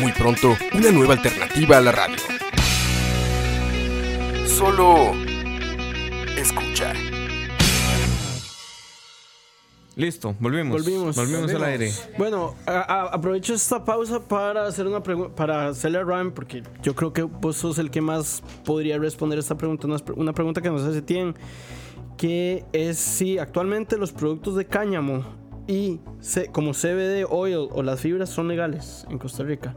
Muy pronto, una nueva alternativa a la radio. Solo escucha. Listo, volvimos. Volvimos. Volvimos al aire. Bueno, a- a- aprovecho esta pausa para hacer una pregunta, para hacerle a Ryan, porque yo creo que vos sos el que más podría responder esta pregunta. Una, una pregunta que nos hace Tien, que es si actualmente los productos de cáñamo y como CBD oil o las fibras son legales en Costa Rica.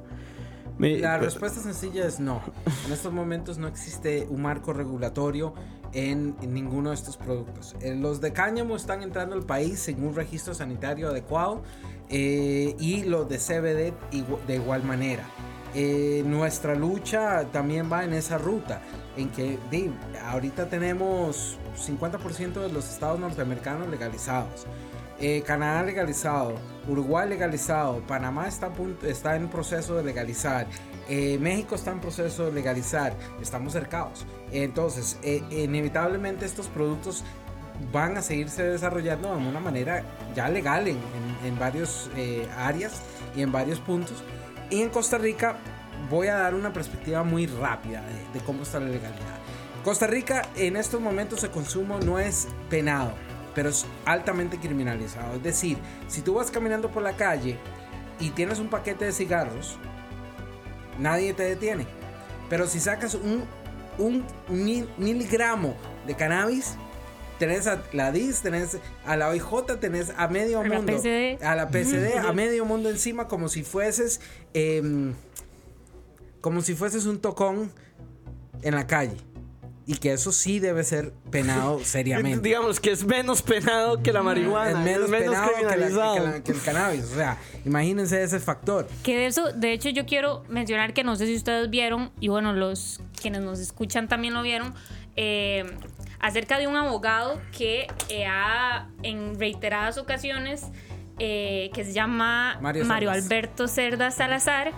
Me- La respuesta sencilla es no. En estos momentos no existe un marco regulatorio en ninguno de estos productos. Eh, Los de cáñamo están entrando al país sin un registro sanitario adecuado eh, y los de CBD igu- de igual manera. Eh, nuestra lucha también va en esa ruta, en que ahorita tenemos 50% de los estados norteamericanos legalizados. Eh, Canadá legalizado, Uruguay legalizado, Panamá está, a punto- está en proceso de legalizar, eh, México está en proceso de legalizar, estamos cercados. Entonces, eh, inevitablemente estos productos van a seguirse desarrollando de una manera ya legal en, en, en varias áreas y en varios puntos. Y en Costa Rica voy a dar una perspectiva muy rápida de, de cómo está la legalidad. Costa Rica en estos momentos el consumo no es penado, pero es altamente criminalizado. Es decir, si tú vas caminando por la calle y tienes un paquete de cigarros, nadie te detiene. Pero si sacas un, un mil- miligramo de cannabis, tenés a la DIS, tenés a la OIJ, tenés a medio A la mundo. PCD. A la PCD, a medio mundo encima, como si fueses. em, como si fueses un tocón en la calle. Y que eso sí debe ser penado seriamente. Digamos que es menos penado que la marihuana, es menos, penado que, la- que la- que el cannabis. O sea, imagínense ese factor. Que de eso, de hecho, yo quiero mencionar que no sé si ustedes vieron, y bueno, los quienes nos escuchan también lo vieron, eh, acerca de un abogado que eh, ha en reiteradas ocasiones, eh, que se llama Mario Mario, Cerdas. Alberto Cerda Salazar,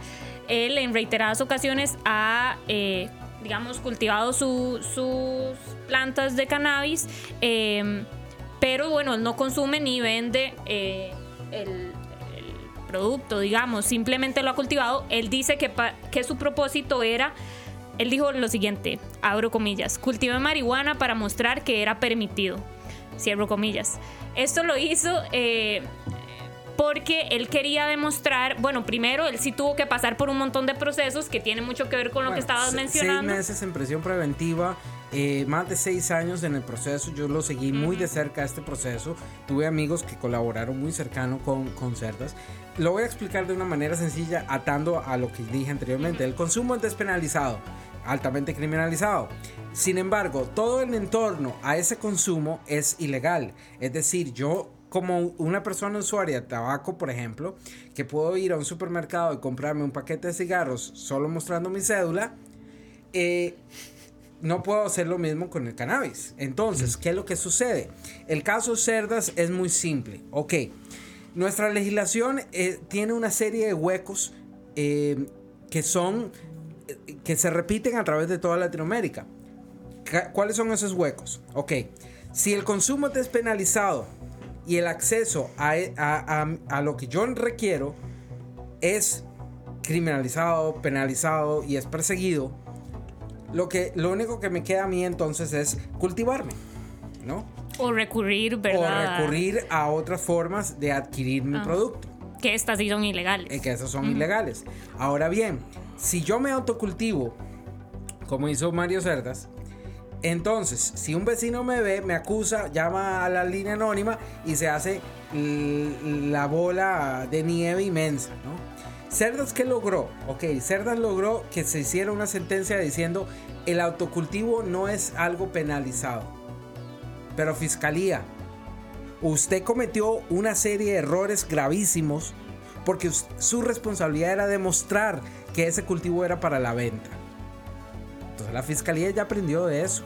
él en reiteradas ocasiones ha, eh, digamos, cultivado su- sus plantas de cannabis, eh, pero bueno, él no consume ni vende eh, el, producto, digamos, simplemente lo ha cultivado. Él dice que, que su propósito era, él dijo lo siguiente, abro comillas, cultivé marihuana para mostrar que era permitido, cierro comillas. Esto lo hizo eh, porque él quería demostrar, bueno, primero él sí tuvo que pasar por un montón de procesos que tiene mucho que ver con lo que Bueno, estabas se- mencionando. Seis meses en prisión preventiva, eh, más de seis años en el proceso. Yo lo seguí muy de cerca este proceso. Tuve amigos que colaboraron muy cercano con, con Cerdas. Lo voy a explicar de una manera sencilla, atando a lo que dije anteriormente. El consumo es despenalizado, altamente criminalizado. Sin embargo, todo el entorno a ese consumo es ilegal. Es decir, yo como una persona usuaria de tabaco, por ejemplo, que puedo ir a un supermercado y comprarme un paquete de cigarros solo mostrando mi cédula, eh, no puedo hacer lo mismo con el cannabis. Entonces, ¿qué es lo que sucede? El caso Cerdas es muy simple. Ok, nuestra legislación eh, tiene una serie de huecos eh, que son, eh, que se repiten a través de toda Latinoamérica. Ca- ¿Cuáles son esos huecos? Ok, si el consumo es despenalizado y el acceso a, e- a- a- a lo que yo requiero es criminalizado, penalizado y es perseguido, lo, que, lo único que me queda a mí entonces es cultivarme, ¿no? O recurrir, O ¿verdad? recurrir a otras formas de adquirir mi Ah. producto. Que estas sí son ilegales. eh, que esos son ilegales. Ahora bien, si yo me autocultivo, como hizo Mario Cerdas, entonces, si un vecino me ve, me acusa, llama a la línea anónima y se hace la bola de nieve inmensa, ¿no? Cerdas, ¿qué logró? Ok, Cerdas logró que se hiciera una sentencia diciendo el autocultivo no es algo penalizado. Pero Fiscalía, usted cometió una serie de errores gravísimos porque su responsabilidad era demostrar que ese cultivo era para la venta. Entonces la fiscalía ya aprendió de eso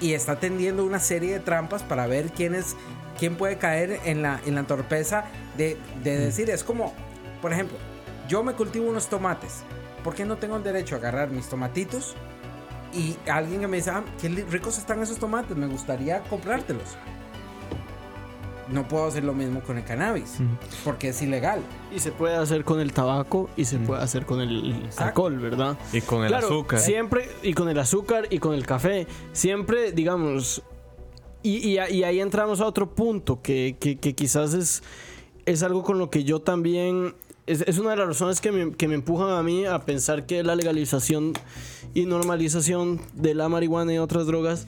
y está tendiendo una serie de trampas para ver quién es quién puede caer en la, en la torpeza de, de decir, es como, por ejemplo, yo me cultivo unos tomates, ¿por qué no tengo el derecho a agarrar mis tomatitos? Y alguien que me dice, ah, qué ricos están esos tomates, me gustaría comprártelos. No puedo hacer lo mismo con el cannabis, porque es ilegal. Y se puede hacer con el tabaco y se puede hacer con el alcohol, ¿verdad? Y con el claro, azúcar. Siempre, y con el azúcar y con el café. Siempre, digamos. Y, y a- y ahí entramos a otro punto que, que- que quizás es, es algo con lo que yo también. Es, es una de las razones que me, que me empujan a mí a pensar que la legalización y normalización de la marihuana y otras drogas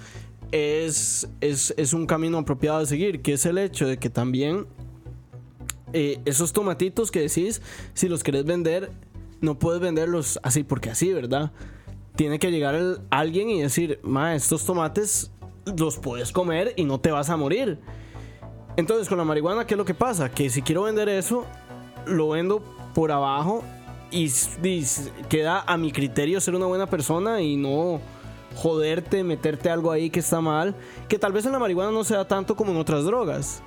es, es, es un camino apropiado de seguir, que es el hecho de que también eh, esos tomatitos que decís, si los querés vender, no puedes venderlos así porque así, ¿verdad? Tiene que llegar alguien y decir, ma, estos tomates los puedes comer y no te vas a morir. Entonces, con la marihuana, ¿qué es lo que pasa? Que si quiero vender eso, lo vendo por abajo y, y queda a mi criterio ser una buena persona y no joderte, meterte algo ahí que está mal, que tal vez en la marihuana no sea tanto como en otras drogas.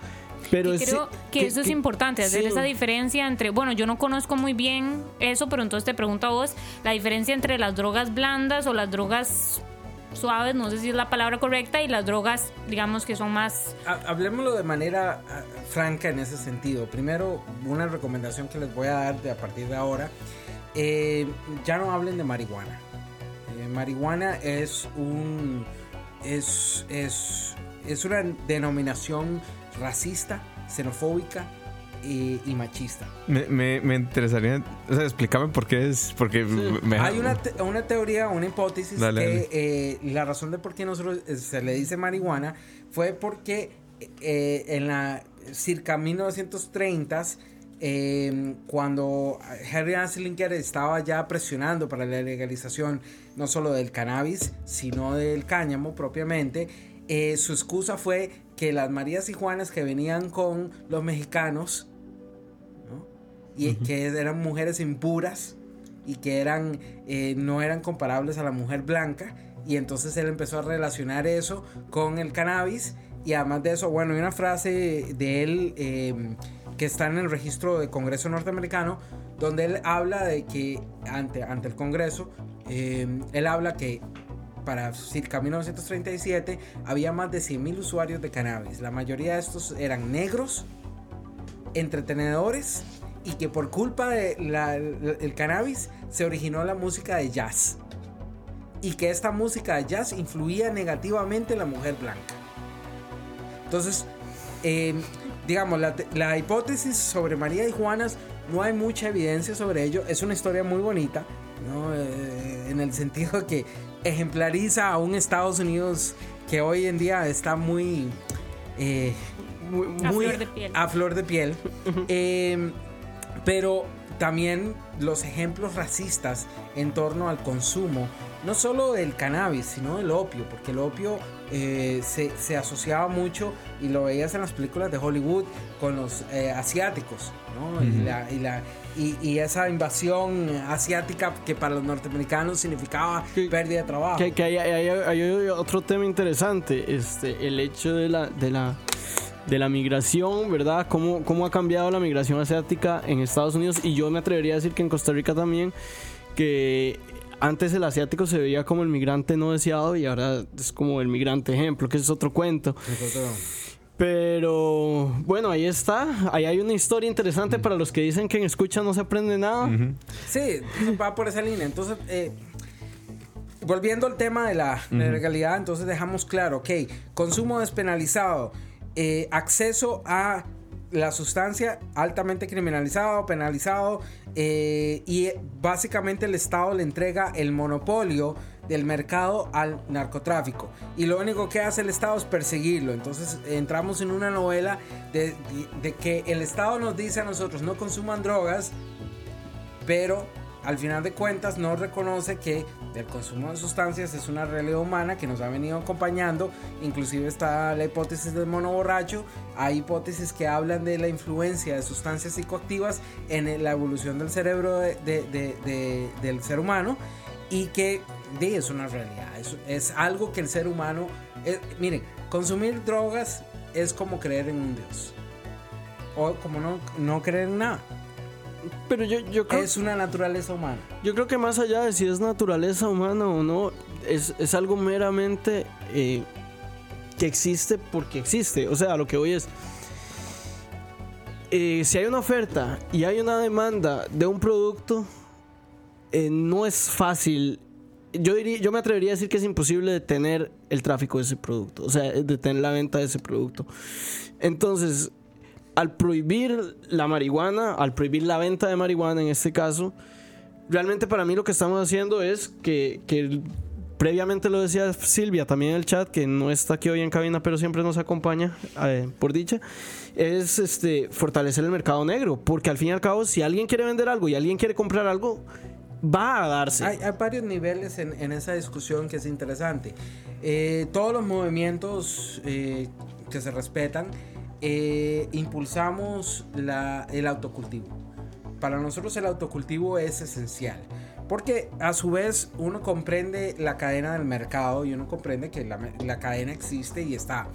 Pero Y es- creo que, eso es importante, hacer sí. esa diferencia entre, bueno, yo no conozco muy bien eso, pero entonces te pregunto a vos, la diferencia entre las drogas blandas o las drogas suaves, no sé si es la palabra correcta, y las drogas, digamos, que son más... Ha- Hablemoslo de manera ah, franca en ese sentido. Primero, una recomendación que les voy a dar de a partir de ahora. eh, ya no hablen de marihuana. Eh, marihuana es un. Es, es, es una denominación racista, xenofóbica y, y machista. Me, me, me interesaría. O sea, explícame por qué es. Porque me. Hay una, te- una teoría, una hipótesis Dale, que dale. eh, la razón de por qué nosotros eh, se le dice marihuana fue porque eh, en la circa 1930s, eh, cuando Henry Anslinger estaba ya presionando para la legalización no solo del cannabis, sino del cáñamo propiamente, eh, su excusa fue que las Marías y Juanas que venían con los mexicanos, ¿no? y que eran mujeres impuras y que eran eh, no eran comparables a la mujer blanca y entonces él empezó a relacionar eso con el cannabis y además de eso bueno hay una frase de él eh, que está en el registro del Congreso norteamericano donde él habla de que ante, ante el Congreso eh, él habla que para circa 1937 había más de 100.000 usuarios de cannabis la mayoría de estos eran negros entretenedores y que por culpa del cannabis se originó la música de jazz. Y que esta música de jazz influía negativamente en la mujer blanca. Entonces, eh, digamos, la, la hipótesis sobre María y Juanas no hay mucha evidencia sobre ello. Es una historia muy bonita, ¿no? Eh, en el sentido de que ejemplariza a un Estados Unidos que hoy en día está muy... eh, muy, A flor de piel. a flor de piel. Eh, pero también los ejemplos racistas en torno al consumo, no solo del cannabis, sino del opio, porque el opio eh, se, se asociaba mucho, y lo veías en las películas de Hollywood, con los eh, asiáticos, ¿no? y, la, y, la- y- y esa invasión asiática que para los norteamericanos significaba Que- pérdida de trabajo. Que, que hay, hay- hay- hay otro tema interesante, este, el hecho de la, de la, de la migración, ¿verdad? ¿Cómo, ¿Cómo ha cambiado la migración asiática en Estados Unidos? Y yo me atrevería a decir que en Costa Rica también, que antes el asiático se veía como el migrante no deseado y ahora es como el migrante ejemplo, que es otro cuento. Pero bueno, ahí está. Ahí hay una historia interesante para los que dicen que en escucha no se aprende nada. Sí, va por esa línea. Entonces, eh, volviendo al tema de la, de la legalidad, entonces dejamos claro, ok, consumo despenalizado, eh, acceso a la sustancia altamente criminalizado, penalizado, eh, y básicamente el Estado le entrega el monopolio del mercado al narcotráfico. Y lo único que hace el Estado es perseguirlo. Entonces entramos en una novela de, de- de que el Estado nos dice a nosotros no consuman drogas, pero al final de cuentas no reconoce que del consumo de sustancias es una realidad humana que nos ha venido acompañando. Inclusive está la hipótesis del mono borracho. Hay hipótesis que hablan de la influencia de sustancias psicoactivas en la evolución del cerebro del ser humano y que es una realidad. Es, algo que el ser humano... Eh, miren, consumir drogas es como creer en un Dios. O como no, no creer en nada. Pero yo, yo creo. Es una naturaleza humana. Yo creo que más allá de si es naturaleza humana o no, es, es algo meramente eh, que existe porque existe. O sea, lo que voy es. Eh, si hay una oferta y hay una demanda de un producto, eh, no es fácil. Yo, diría, yo me atrevería a decir que es imposible detener el tráfico de ese producto, o sea, detener la venta de ese producto. Entonces, al prohibir la marihuana, al prohibir la venta de marihuana en este caso, realmente para mí lo que estamos haciendo es que, previamente lo decía Silvia también en el chat, que no está aquí hoy en cabina, pero siempre nos acompaña, eh, por dicha, es este, fortalecer el mercado negro, porque al fin y al cabo, si alguien quiere vender algo y alguien quiere comprar algo, va a darse. Hay, varios niveles en, esa discusión que es interesante. Eh, todos los movimientos eh, que se respetan, eh, impulsamos el autocultivo. Para nosotros el autocultivo es esencial. Porque a su vez uno comprende la cadena del mercado y uno comprende que la, cadena existe y está.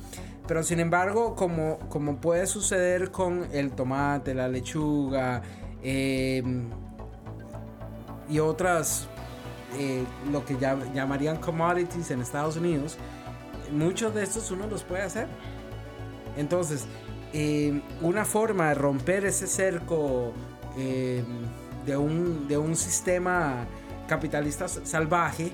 Pero sin embargo, como, como puede suceder con el tomate, la lechuga em, y otras, eh, lo que llamarían commodities en Estados Unidos, muchos de estos uno los puede hacer. Entonces, eh, una forma de romper ese cerco eh, de, un, sistema capitalista salvaje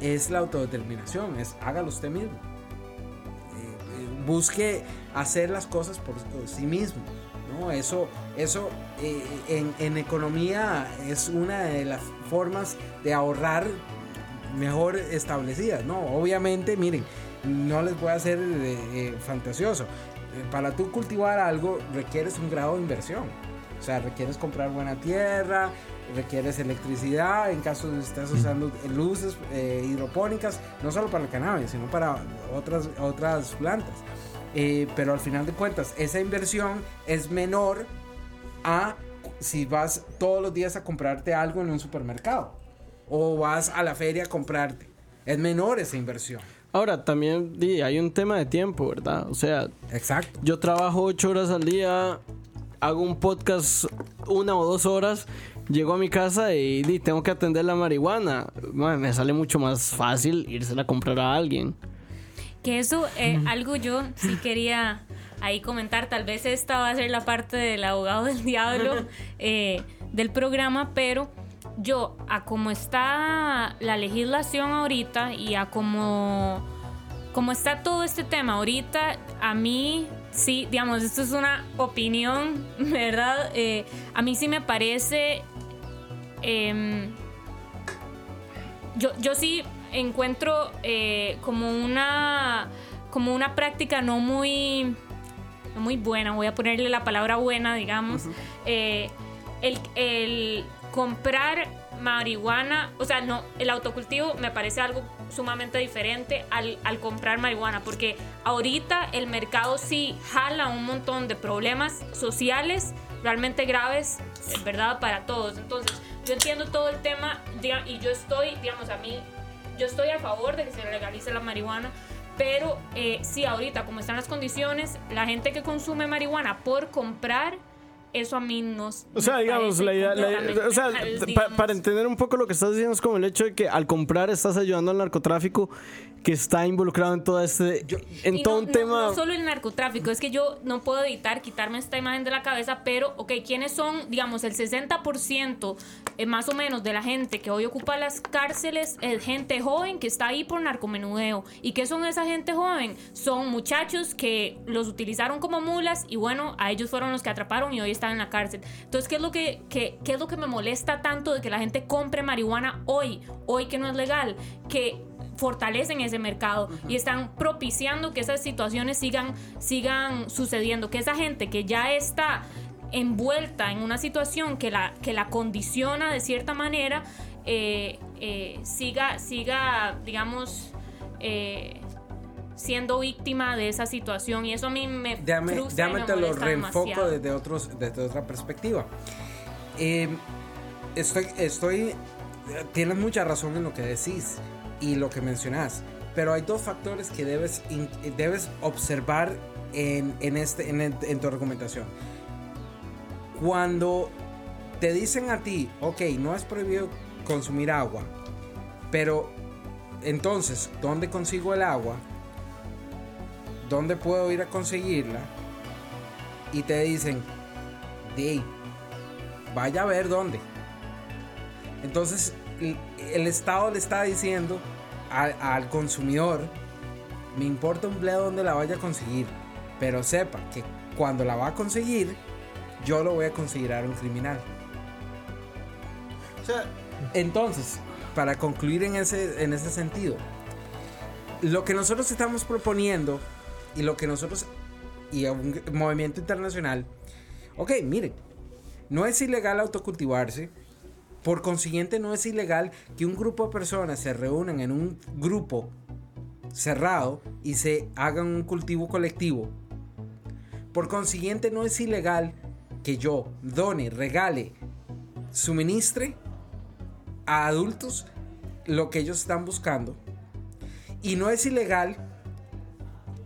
es la autodeterminación, es hágalo usted mismo. Eh, busque hacer las cosas por, sí mismo. Eso, eso en, en, economía es una de las formas de ahorrar mejor establecidas. ¿no? Obviamente, miren, no les voy a hacer fantasioso para tú cultivar algo requieres un grado de inversión. O sea, requieres comprar buena tierra, requieres electricidad, en caso de que estés usando luces eh, hidropónicas, no solo para el cannabis, sino para otras, otras plantas. Eh, pero al final de cuentas, esa inversión es menor a si vas todos los días a comprarte algo en un supermercado o vas a la feria a comprarte. Es menor esa inversión. Ahora, también hay un tema de tiempo, ¿verdad? O sea, Exacto. yo trabajo ocho horas al día, hago un podcast una o dos horas, llego a mi casa y, tengo que atender la marihuana. me sale mucho más fácil irse a comprar a alguien. Que eso, eh, algo yo sí quería ahí comentar. Tal vez esta va a ser la parte del abogado del diablo eh, del programa, pero yo, a cómo está la legislación ahorita y a cómo, está todo este tema ahorita, a mí sí, digamos, esto es una opinión, ¿verdad? Eh, a mí sí me parece... Em, yo, yo sí encuentro eh, como una como una práctica no muy muy buena voy a ponerle la palabra buena digamos eh, el, el, comprar marihuana, o sea, no, el autocultivo me parece algo sumamente diferente al, comprar marihuana, porque ahorita el mercado sí jala un montón de problemas sociales realmente graves, ¿verdad? Para todos. Entonces, yo entiendo todo el tema y yo estoy, digamos, a mí, yo estoy a favor de que se legalice la marihuana, pero eh, sí, ahorita, como están las condiciones, la gente que consume marihuana por comprar eso a mí no. O sea, digamos, la idea. o sea, para entender un poco lo que estás diciendo, es como el hecho de que al comprar estás ayudando al narcotráfico que está involucrado en todo este. en todo un tema. No solo el narcotráfico, es que yo no puedo evitar quitarme esta imagen de la cabeza, pero, ok, ¿quiénes son, digamos, el 60% eh, más o menos de la gente que hoy ocupa las cárceles? Es gente joven que está ahí por narcomenudeo. ¿Y qué son esa gente joven? Son muchachos que los utilizaron como mulas y bueno, a ellos fueron los que atraparon y hoy están en la cárcel. Entonces, ¿qué es lo que, qué, qué es lo que me molesta tanto de que la gente compre marihuana hoy, hoy que no es legal? Que fortalecen ese mercado y están propiciando que esas situaciones sigan, sigan sucediendo, que esa gente que ya está envuelta en una situación que la, que la condiciona de cierta manera, eh, eh, siga, siga, digamos, eh, siendo víctima de esa situación. Y eso a mí me Déjame, frustra y déjame me te lo reenfoco demasiado. desde, otros, desde otra perspectiva. Estoy, estoy, tienes mucha razón en lo que decís y lo que mencionás, pero hay dos factores que debes, debes observar en, en este, en, tu argumentación. Cuando te dicen a ti, ok, no es prohibido consumir agua, pero entonces, ¿dónde consigo el agua? ¿Dónde puedo ir a conseguirla? Y te dicen, di, vaya a ver dónde. Entonces, el, Estado le está diciendo al, al consumidor, me importa un bledo dónde la vaya a conseguir, pero sepa que cuando la va a conseguir, yo lo voy a considerar un criminal. O sea, Entonces, para concluir en ese, en ese sentido, lo que nosotros estamos proponiendo y lo que nosotros y un movimiento internacional, ok, miren, no es ilegal autocultivarse, por consiguiente no es ilegal que un grupo de personas se reúnan en un grupo cerrado y se hagan un cultivo colectivo. Por consiguiente no es ilegal que yo done, regale, suministre a adultos lo que ellos están buscando. Y no es ilegal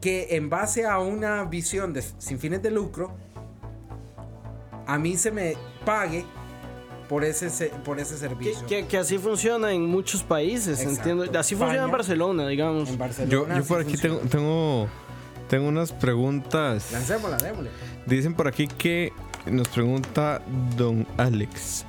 que en base a una visión de, sin fines de lucro, a mí se me pague por ese, se- por ese servicio. que- que así funciona en muchos países, Exacto. entiendo. Así funciona en. Barcelona, digamos. En Yo, Barcelona. yo por aquí tengo, tengo, tengo unas preguntas. Lancémosla, démosle. Dicen por aquí que nos pregunta Don Alex.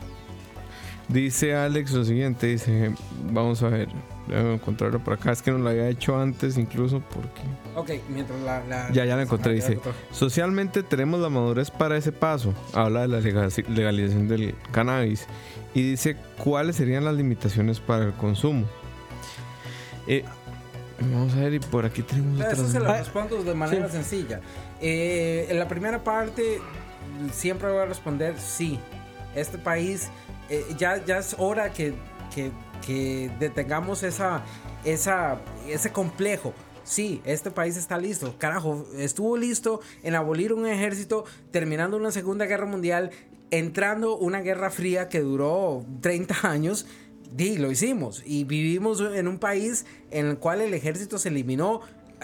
Dice Alex lo siguiente, dice, vamos a ver, déjame encontrarlo por acá, es que no lo había hecho antes incluso porque... Ok, mientras la... la- Ya, ya la encontré, Ah, dice, socialmente tenemos la madurez para ese paso, habla de la lega- legalización del cannabis y dice cuáles serían las limitaciones para el consumo. Eh, vamos a ver, y por aquí tenemos Eso otras... se lo Ah, respondo de manera sí. sencilla. Eh, en la primera parte, siempre voy a responder sí. Este país, eh, ya, ya es hora que, que, que detengamos esa, esa, ese complejo. Sí, este país está listo. Carajo, estuvo listo en abolir un ejército, terminando una Segunda Guerra Mundial, entrando una Guerra Fría que duró 30 años. Di, lo hicimos. Y vivimos en un país en el cual el ejército se eliminó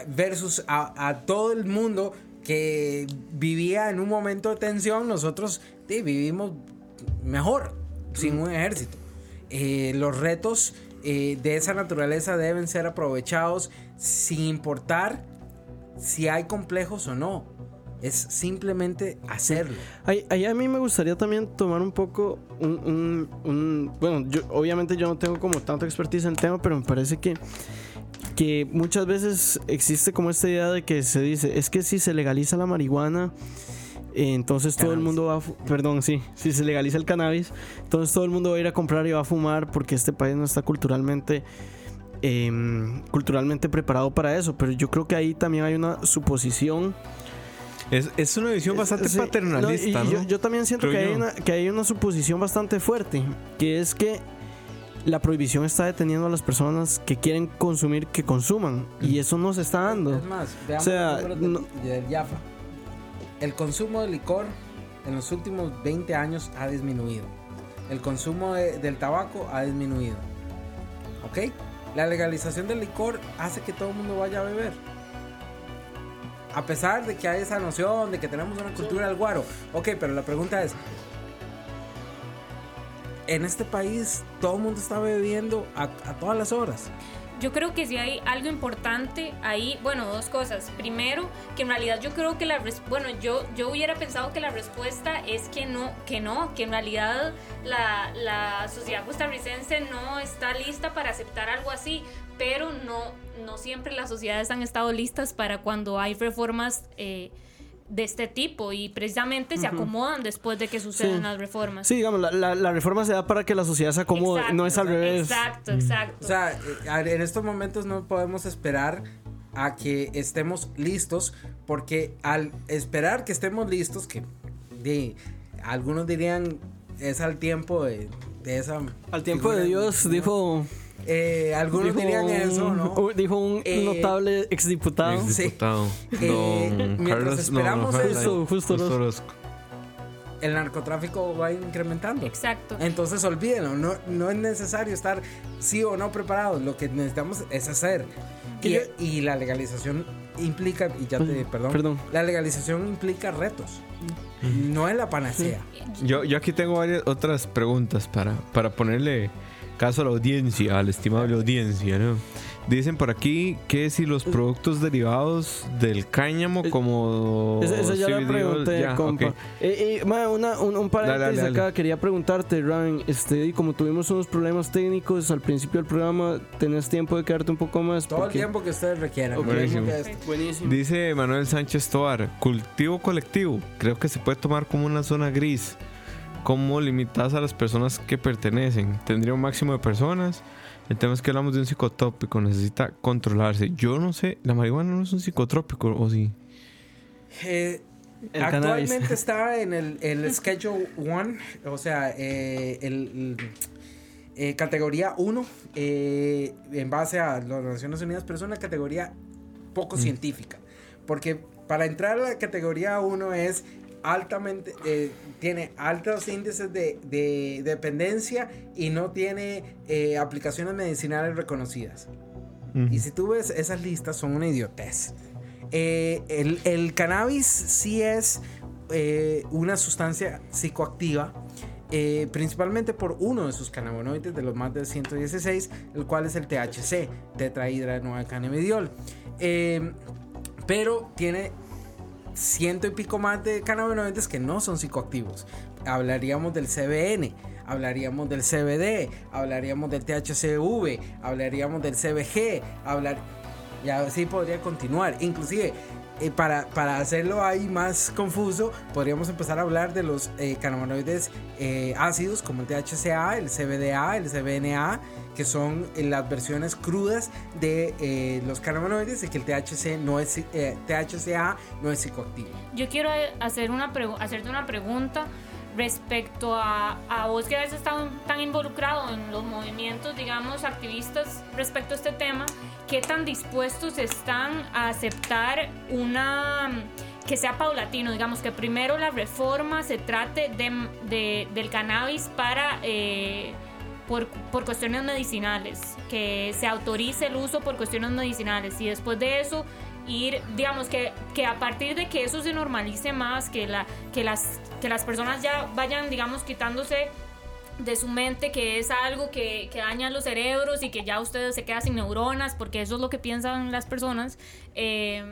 versus a, a todo el mundo que vivía en un momento de tensión. Nosotros vivimos mejor sin un ejército. Eh, los retos eh, de esa naturaleza deben ser aprovechados sin importar si hay complejos o no. Es simplemente hacerlo. Ahí, ahí a mí me gustaría también tomar un poco un, un- un- bueno, yo, obviamente yo no tengo como tanta expertise en el tema, pero me parece que, que muchas veces existe como esta idea de que se dice, es que si se legaliza la marihuana, entonces todo el mundo va a, perdón, sí, si se legaliza el cannabis, entonces todo el mundo va a ir a comprar y va a fumar porque este país no está culturalmente em, culturalmente preparado para eso, pero yo creo que ahí también hay una suposición Es, es una visión bastante Sí, paternalista, no, ¿no? y Yo, yo también siento Creo que hay, una, que hay una suposición bastante fuerte, que es que la prohibición está deteniendo a las personas que quieren consumir que consuman, y eso no se está dando. Es más, veamos O sea, los números no- del, del IAFA. El consumo de licor en los últimos 20 años ha disminuido. El consumo de- del tabaco ha disminuido. ¿Ok? La legalización del licor hace que todo el mundo vaya a beber. A pesar de que hay esa noción de que tenemos una cultura del guaro. Ok, pero la pregunta es, en este país todo el mundo está bebiendo a, a todas las horas. Yo creo que si hay algo importante ahí, bueno, dos cosas. Primero, que en realidad yo creo que la bueno, yo yo hubiera pensado que la respuesta es que no, que no, que en realidad la, la sociedad costarricense no está lista para aceptar algo así, pero no no siempre las sociedades han estado listas para cuando hay reformas eh, de este tipo y precisamente se acomodan después de que suceden Sí. las reformas. Sí, digamos, la, la- la reforma se da para que la sociedad se acomode, Exacto, no es al revés. Exacto, exacto. O sea, eh, en estos momentos no podemos esperar a que estemos listos, porque al esperar que estemos listos, que de- algunos dirían es al tiempo de, de esa. Al tiempo de Dios, ¿no? dijo. Eh, algunos dijo dirían un- eso, ¿no? Dijo un Eh, notable exdiputado. Sí. Exdiputado. Eh, Don mientras Carlos. no, esperamos no, eso- Justo- justo Orozco. El narcotráfico va incrementando. Exacto. Entonces olvídenlo, no, no es necesario estar sí o no preparados, lo que necesitamos es hacer. Y, yo- y la legalización implica, y ya te, perdón, Perdón. la legalización implica retos, no es la panacea. Yo, yo aquí tengo varias otras preguntas para, para ponerle caso a la audiencia, a la estimable audiencia, ¿no? Dicen por aquí que si los productos derivados del cáñamo como... Esa, esa ya la CBD, pregunté, ya, compa. Eh, eh, ma, una- un, un paréntesis Dale, dale, dale. acá, quería preguntarte, Ryan, este, y como tuvimos unos problemas técnicos al principio del programa, ¿tenés tiempo de quedarte un poco más? Todo el tiempo que ustedes requieran. Buenísimo. Buenísimo. Dice Manuel Sánchez Toar, cultivo colectivo. Creo que se puede tomar como una zona gris. ¿Cómo limitas a las personas que pertenecen? ¿Tendría un máximo de personas? El tema es que hablamos de un psicotópico, necesita controlarse. Yo no sé, la marihuana no es un psicotrópico, ¿o sí? Eh, actualmente cannabis. está en el, el Schedule 1, o sea, eh, el, el, eh, categoría 1, eh, en base a las Naciones Unidas, pero es una categoría poco científica. Porque para entrar a la categoría 1 es altamente, eh, tiene altos índices de, de dependencia y no tiene eh, aplicaciones medicinales reconocidas. Y si tú ves esas listas, son una idiotez. Eh, el, el cannabis sí es una sustancia psicoactiva, eh, principalmente por uno de sus cannabinoides, de los más de 116, el cual es el THC, tetrahidrocannabidiol. Eh, pero tiene ciento y pico más de cannabinoides que no son psicoactivos. Hablaríamos del CBN, hablaríamos del CBD, hablaríamos del THCV, hablaríamos del CBG, hablar y así podría continuar. Inclusive, eh, para, para hacerlo ahí más confuso, podríamos empezar a hablar de los eh, cannabinoides eh, ácidos como el THCA, el CBDA, el CBNA, que son eh, las versiones crudas de eh, los cannabinoides y que el THC no es, eh, THCA no es psicoactivo. Yo quiero hacer una hacerte una pregunta respecto a, a vos que veces estás tan involucrado en los movimientos, digamos, activistas respecto a este tema, ¿qué tan dispuestos están a aceptar una que sea paulatino, digamos, que primero la reforma se trate de, de- del cannabis para... por, por cuestiones medicinales, que se autorice el uso por cuestiones medicinales y después de eso ir, digamos que, que a partir de que eso se normalice más, que, la, que, las, que las personas ya vayan, digamos, quitándose de su mente que es algo que, que daña los cerebros y que ya ustedes se quedan sin neuronas, porque eso es lo que piensan las personas. eh,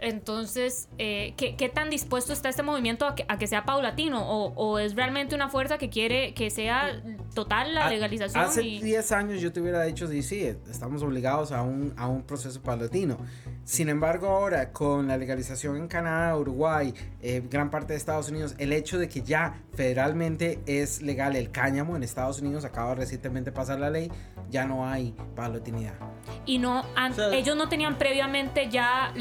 entonces, eh, ¿qué, qué tan dispuesto está este movimiento a que, a que sea paulatino? ¿O, o es realmente una fuerza que quiere que sea total la legalización? Hace y- 10 años yo te hubiera dicho, sí, sí, estamos obligados a un, a un proceso paulatino. Sin embargo, ahora con la legalización en Canadá, Uruguay, eh, gran parte de Estados Unidos, el hecho de que ya federalmente es legal el cáñamo en Estados Unidos, acaba recientemente de pasar la ley, ya no hay paulatinidad. y no O sea- ellos no tenían previamente ya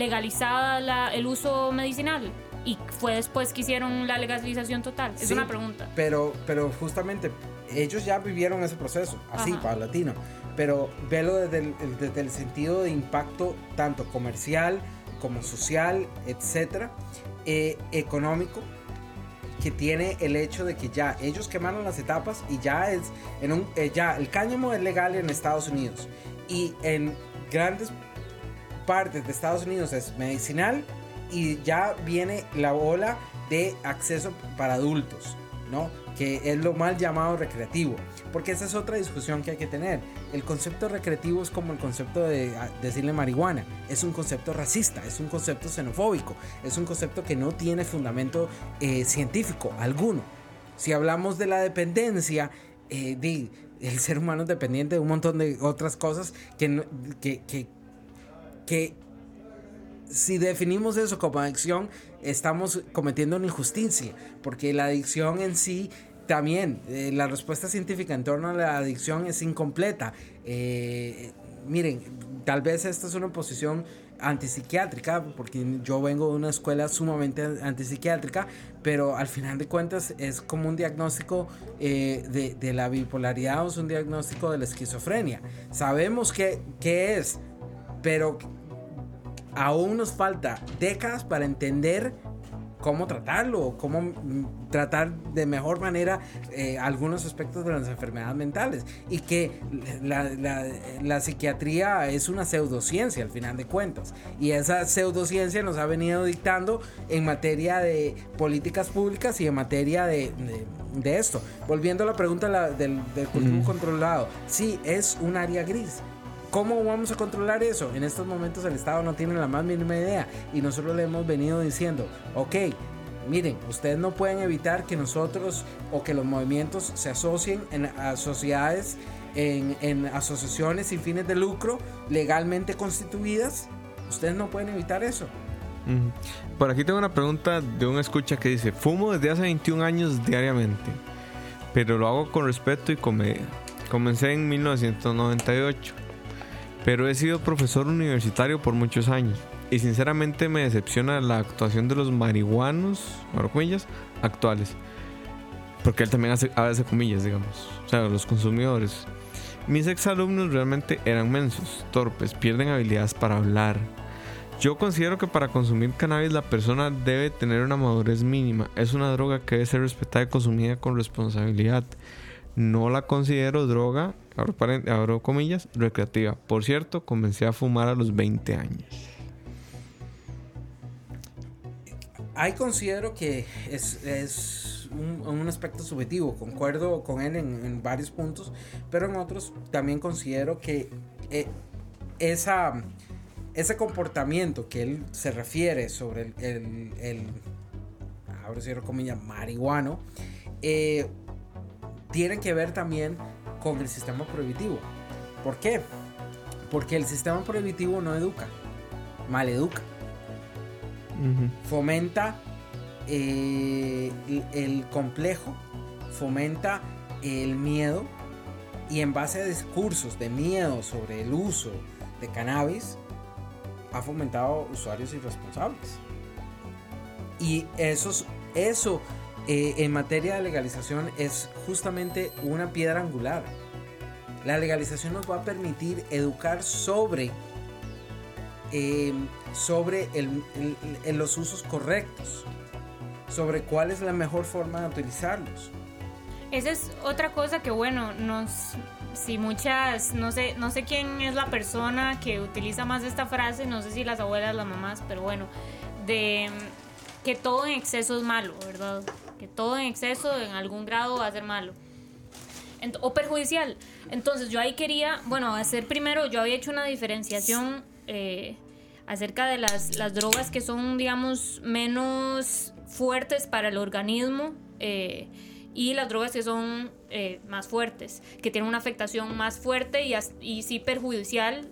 la- el uso medicinal y fue después que hicieron la legalización total. Es Sí, una pregunta. Pero, pero justamente ellos ya vivieron ese proceso, así, Ajá. paulatino. Pero velo desde el- desde el sentido de impacto tanto comercial como social, etcétera, eh, económico, que tiene el hecho de que ya ellos quemaron las etapas y ya es en un eh, ya el cáñamo es legal en Estados Unidos y en grandes partes de Estados Unidos es medicinal y ya viene la ola de acceso para adultos, ¿no? Que es lo mal llamado recreativo, porque esa es otra discusión que hay que tener. El concepto recreativo es como el concepto de a, decirle marihuana, es un concepto racista, es un concepto xenofóbico, es un concepto que no tiene fundamento eh, científico alguno. Si hablamos de la dependencia, eh, di- el ser humano es dependiente de un montón de otras cosas que, que, que si definimos eso como adicción, estamos cometiendo una injusticia, porque la adicción en sí también eh, la respuesta científica en torno a la adicción es incompleta. Eh, miren, tal vez esta es una posición antipsiquiátrica, porque yo vengo de una escuela sumamente antipsiquiátrica, pero al final de cuentas es como un diagnóstico eh, de, la bipolaridad o es un diagnóstico de la esquizofrenia. Sabemos qué es, pero aún nos falta décadas para entender cómo tratarlo, cómo mm, tratar de mejor manera eh, algunos aspectos de las enfermedades mentales. Y que la, la, psiquiatría es una pseudociencia al final de cuentas. Y esa pseudociencia nos ha venido dictando en materia de políticas públicas y en materia de, de, esto. Volviendo a la pregunta del, del cultivo controlado, sí, es un área gris ¿Cómo vamos a controlar eso? En estos momentos el Estado no tiene la más mínima idea y nosotros le hemos venido diciendo, ok, miren, ustedes no pueden evitar que nosotros o que los movimientos se asocien en sociedades, en, asociaciones sin fines de lucro legalmente constituidas. Ustedes no pueden evitar eso. Por aquí tengo una pregunta de un escucha que dice, fumo desde hace 21 años diariamente, pero lo hago con respeto y comedia. Comencé en 1998 pero he sido profesor universitario por muchos años y sinceramente me decepciona la actuación de los marihuanos, actuales. Porque él también hace, hace comillas, digamos. O sea, los consumidores. Mis exalumnos realmente eran mensos, torpes, pierden habilidades para hablar. Yo considero que para consumir cannabis la persona debe tener una madurez mínima. Es una droga que debe ser respetada y consumida con responsabilidad. No la considero droga abro, comillas, recreativa. Por cierto, comencé a fumar a los 20 años. Ahí considero que es, un, aspecto subjetivo, concuerdo con él en, varios puntos, pero en otros también considero que eh, esa, ese comportamiento que él se refiere sobre el, el, abro comillas, marihuano, eh, tiene que ver también con el sistema prohibitivo. ¿Por qué? Porque el sistema prohibitivo no educa, maleduca. Fomenta eh, el complejo, fomenta el miedo y en base a discursos de miedo sobre el uso de cannabis, ha fomentado usuarios irresponsables. Y esos, eso eh, en materia de legalización es justamente una piedra angular. La legalización nos va a permitir educar sobre, em, sobre los usos correctos, sobre cuál es la mejor forma de utilizarlos. Esa es otra cosa que, bueno, nos, si muchas, no sé, no sé quién es la persona que utiliza más esta frase, no sé si las abuelas, las mamás, pero bueno, de que todo en exceso es malo, ¿verdad? Todo en exceso en algún grado va a ser malo o perjudicial. Entonces yo ahí quería, bueno, hacer primero, yo había hecho una diferenciación eh, acerca de las, las, drogas que son, digamos, menos fuertes para el organismo eh, y las drogas que son eh, más fuertes, que tienen una afectación más fuerte y, y sí perjudicial.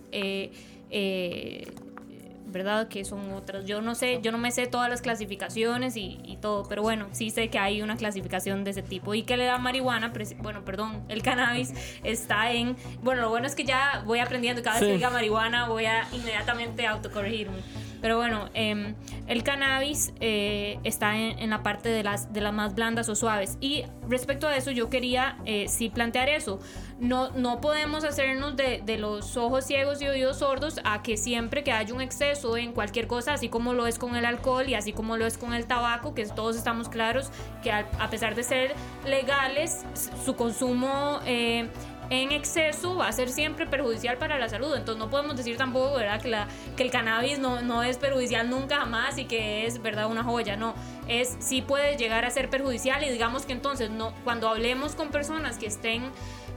¿Verdad? Que son otras. Yo no sé, yo no me sé todas las clasificaciones y, y, todo, pero bueno, sí sé que hay una clasificación de ese tipo. ¿Y que le da marihuana? Bueno, perdón, el cannabis está en... Bueno, lo bueno es que ya voy aprendiendo, cada vez que diga marihuana voy a inmediatamente autocorregirme. Pero bueno, em, el cannabis eh, está en, la parte de las, de las más blandas o suaves. Y respecto a eso, yo quería eh, sí plantear eso. No, no podemos hacernos de, de, los ojos ciegos y oídos sordos a que siempre que haya un exceso en cualquier cosa, así como lo es con el alcohol y así como lo es con el tabaco, que todos estamos claros que a, pesar de ser legales, su consumo... Eh, en exceso va a ser siempre perjudicial para la salud. Entonces no podemos decir tampoco, ¿verdad? Que, la, que el cannabis no, no es perjudicial nunca jamás y que es, ¿verdad? Una joya. No, es sí puede llegar a ser perjudicial y digamos que entonces no, cuando hablemos con personas que estén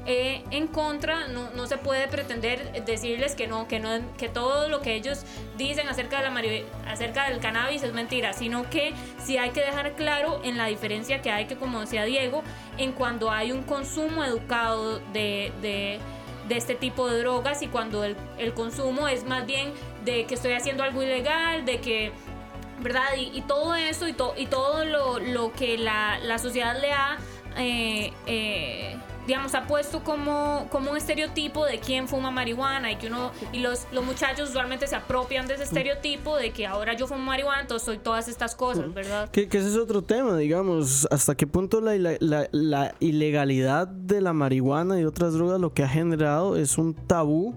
eh, en contra, no, no, se puede pretender decirles que no, que no, que todo lo que ellos dicen acerca, de la acerca del cannabis es mentira, sino que sí hay que dejar claro en la diferencia que hay que, como decía Diego, en cuando hay un consumo educado de, de, de este tipo de drogas y cuando el, el, consumo es más bien de que estoy haciendo algo ilegal, de que ¿verdad? Y, y todo eso y, to, y todo lo, lo que la, la, sociedad le ha eh, eh, digamos, ha puesto como, como un estereotipo de quién fuma marihuana y que uno, y los, los muchachos usualmente se apropian de ese estereotipo de que ahora yo fumo marihuana, entonces soy todas estas cosas, ¿verdad? Que, que ese es otro tema, digamos, hasta qué punto la, la- la- la ilegalidad de la marihuana y otras drogas lo que ha generado es un tabú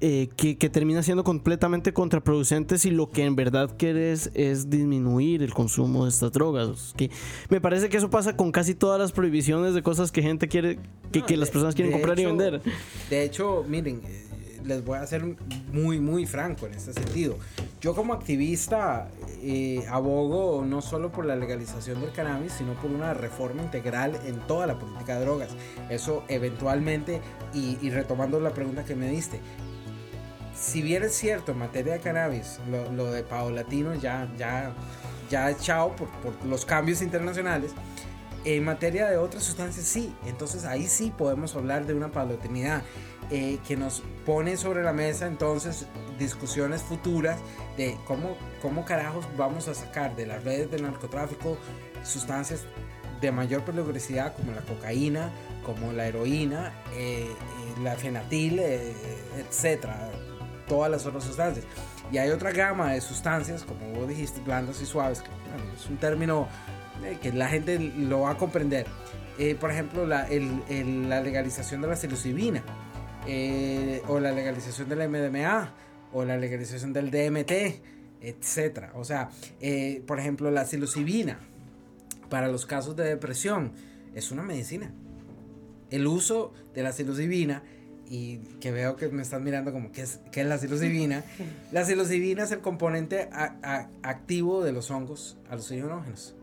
eh, que, que termina siendo completamente contraproducente si lo que en verdad quieres es disminuir el consumo de estas drogas. Que me parece que eso pasa con casi todas las prohibiciones de cosas que gente quiere, que, No, que de- las personas quieren comprar y vender. De hecho, miren, eh, les voy a ser muy, muy franco en este sentido. Yo como activista eh, abogo no solo por la legalización del cannabis, sino por una reforma integral en toda la política de drogas. Eso eventualmente, y, y retomando la pregunta que me diste, si bien es cierto en materia de cannabis, lo, lo de paulatino ya, ya, ya echado por, por los cambios internacionales, en materia de otras sustancias sí, entonces ahí sí podemos hablar de una paulatinidad eh, que nos pone sobre la mesa entonces discusiones futuras de cómo, cómo carajos vamos a sacar de las redes del narcotráfico sustancias de mayor peligrosidad como la cocaína, como la heroína, eh, eh, la fenatil, eh, etcétera, todas las otras sustancias. Y hay otra gama de sustancias, como vos dijiste, blandas y suaves, que bueno, es un término eh, que la gente lo va a comprender. Eh, por ejemplo, la, el- el- la legalización de la psilocibina, eh, o la legalización de la MDMA, o la legalización del DMT, etcétera. O sea, eh, por ejemplo, la psilocibina para los casos de depresión es una medicina. El uso de la psilocibina y que veo que me están mirando como ¿qué es, qué es la psilocibina? La psilocibina es el componente a- a- activo de los hongos alucinógenos.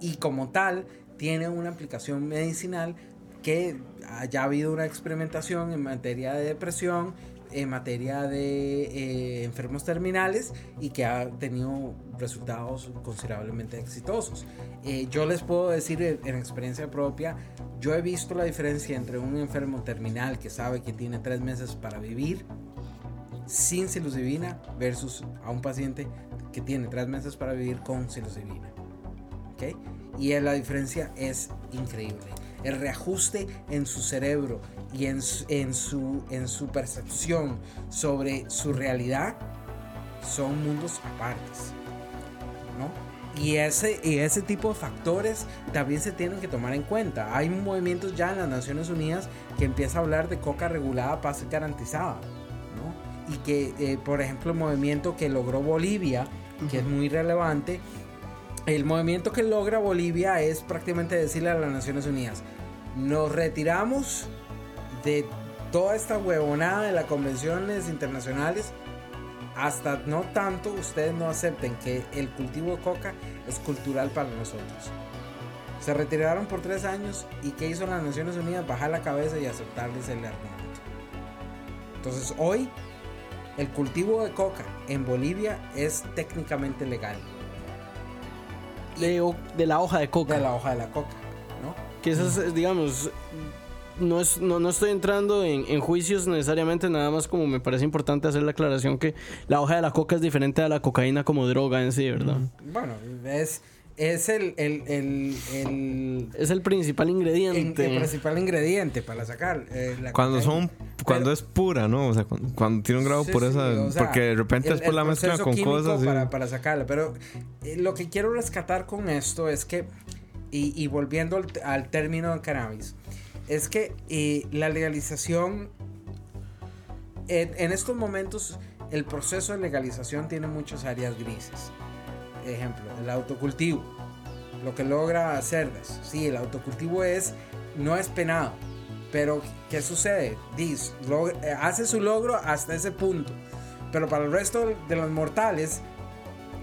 Y como tal, tiene una aplicación medicinal que haya habido una experimentación en materia de depresión, en materia de eh, enfermos terminales y que ha tenido resultados considerablemente exitosos. Eh, yo les puedo decir en, en experiencia propia, yo he visto la diferencia entre un enfermo terminal que sabe que tiene tres meses para vivir sin psilocibina versus a un paciente que tiene tres meses para vivir con psilocibina. ¿ok? Y la diferencia es increíble. El reajuste en su cerebro y en su, en su, en su percepción sobre su realidad son mundos apartes. ¿no? Y ese, y ese tipo de factores también se tienen que tomar en cuenta. Hay movimientos ya en las Naciones Unidas que empieza a hablar de coca regulada, paz garantizada. ¿no? Y que, eh, por ejemplo, el movimiento que logró Bolivia, que es muy relevante, el movimiento que logra Bolivia es prácticamente decirle a las Naciones Unidas, nos retiramos de toda esta huevonada de las convenciones internacionales hasta no tanto ustedes no acepten que el cultivo de coca es cultural para nosotros. Se retiraron por tres años y ¿qué hizo las Naciones Unidas? Bajar la cabeza y aceptarles el argumento. Entonces hoy el cultivo de coca en Bolivia es técnicamente legal. De, de la hoja de coca. De la hoja de la coca. Que eso es, digamos, no, es, no, no estoy entrando en, en juicios necesariamente, nada más como me parece importante hacer la aclaración que la hoja de la coca es diferente a la cocaína como droga en sí, ¿verdad? Bueno, es, es el, el, el, el, Es el principal ingrediente. el principal ingrediente para sacar. eh, la Cuando cocaína. son, cuando Pero- es pura, ¿no? O sea, cuando, cuando tiene un grado Sí, pureza, sí, o sea, porque de repente el- después la proceso con cosas. sí. para, para sacarla. Pero eh, lo que quiero rescatar con esto es que, y, volviendo al, término de cannabis, es que eh, la legalización, en, en estos momentos, el proceso de legalización tiene muchas áreas grises. Ejemplo, el autocultivo, lo que logra cerdas. Sí, el autocultivo es, no es penado. Pero, ¿qué sucede? Log- eh, hace su logro hasta ese punto. Pero para el resto de los mortales,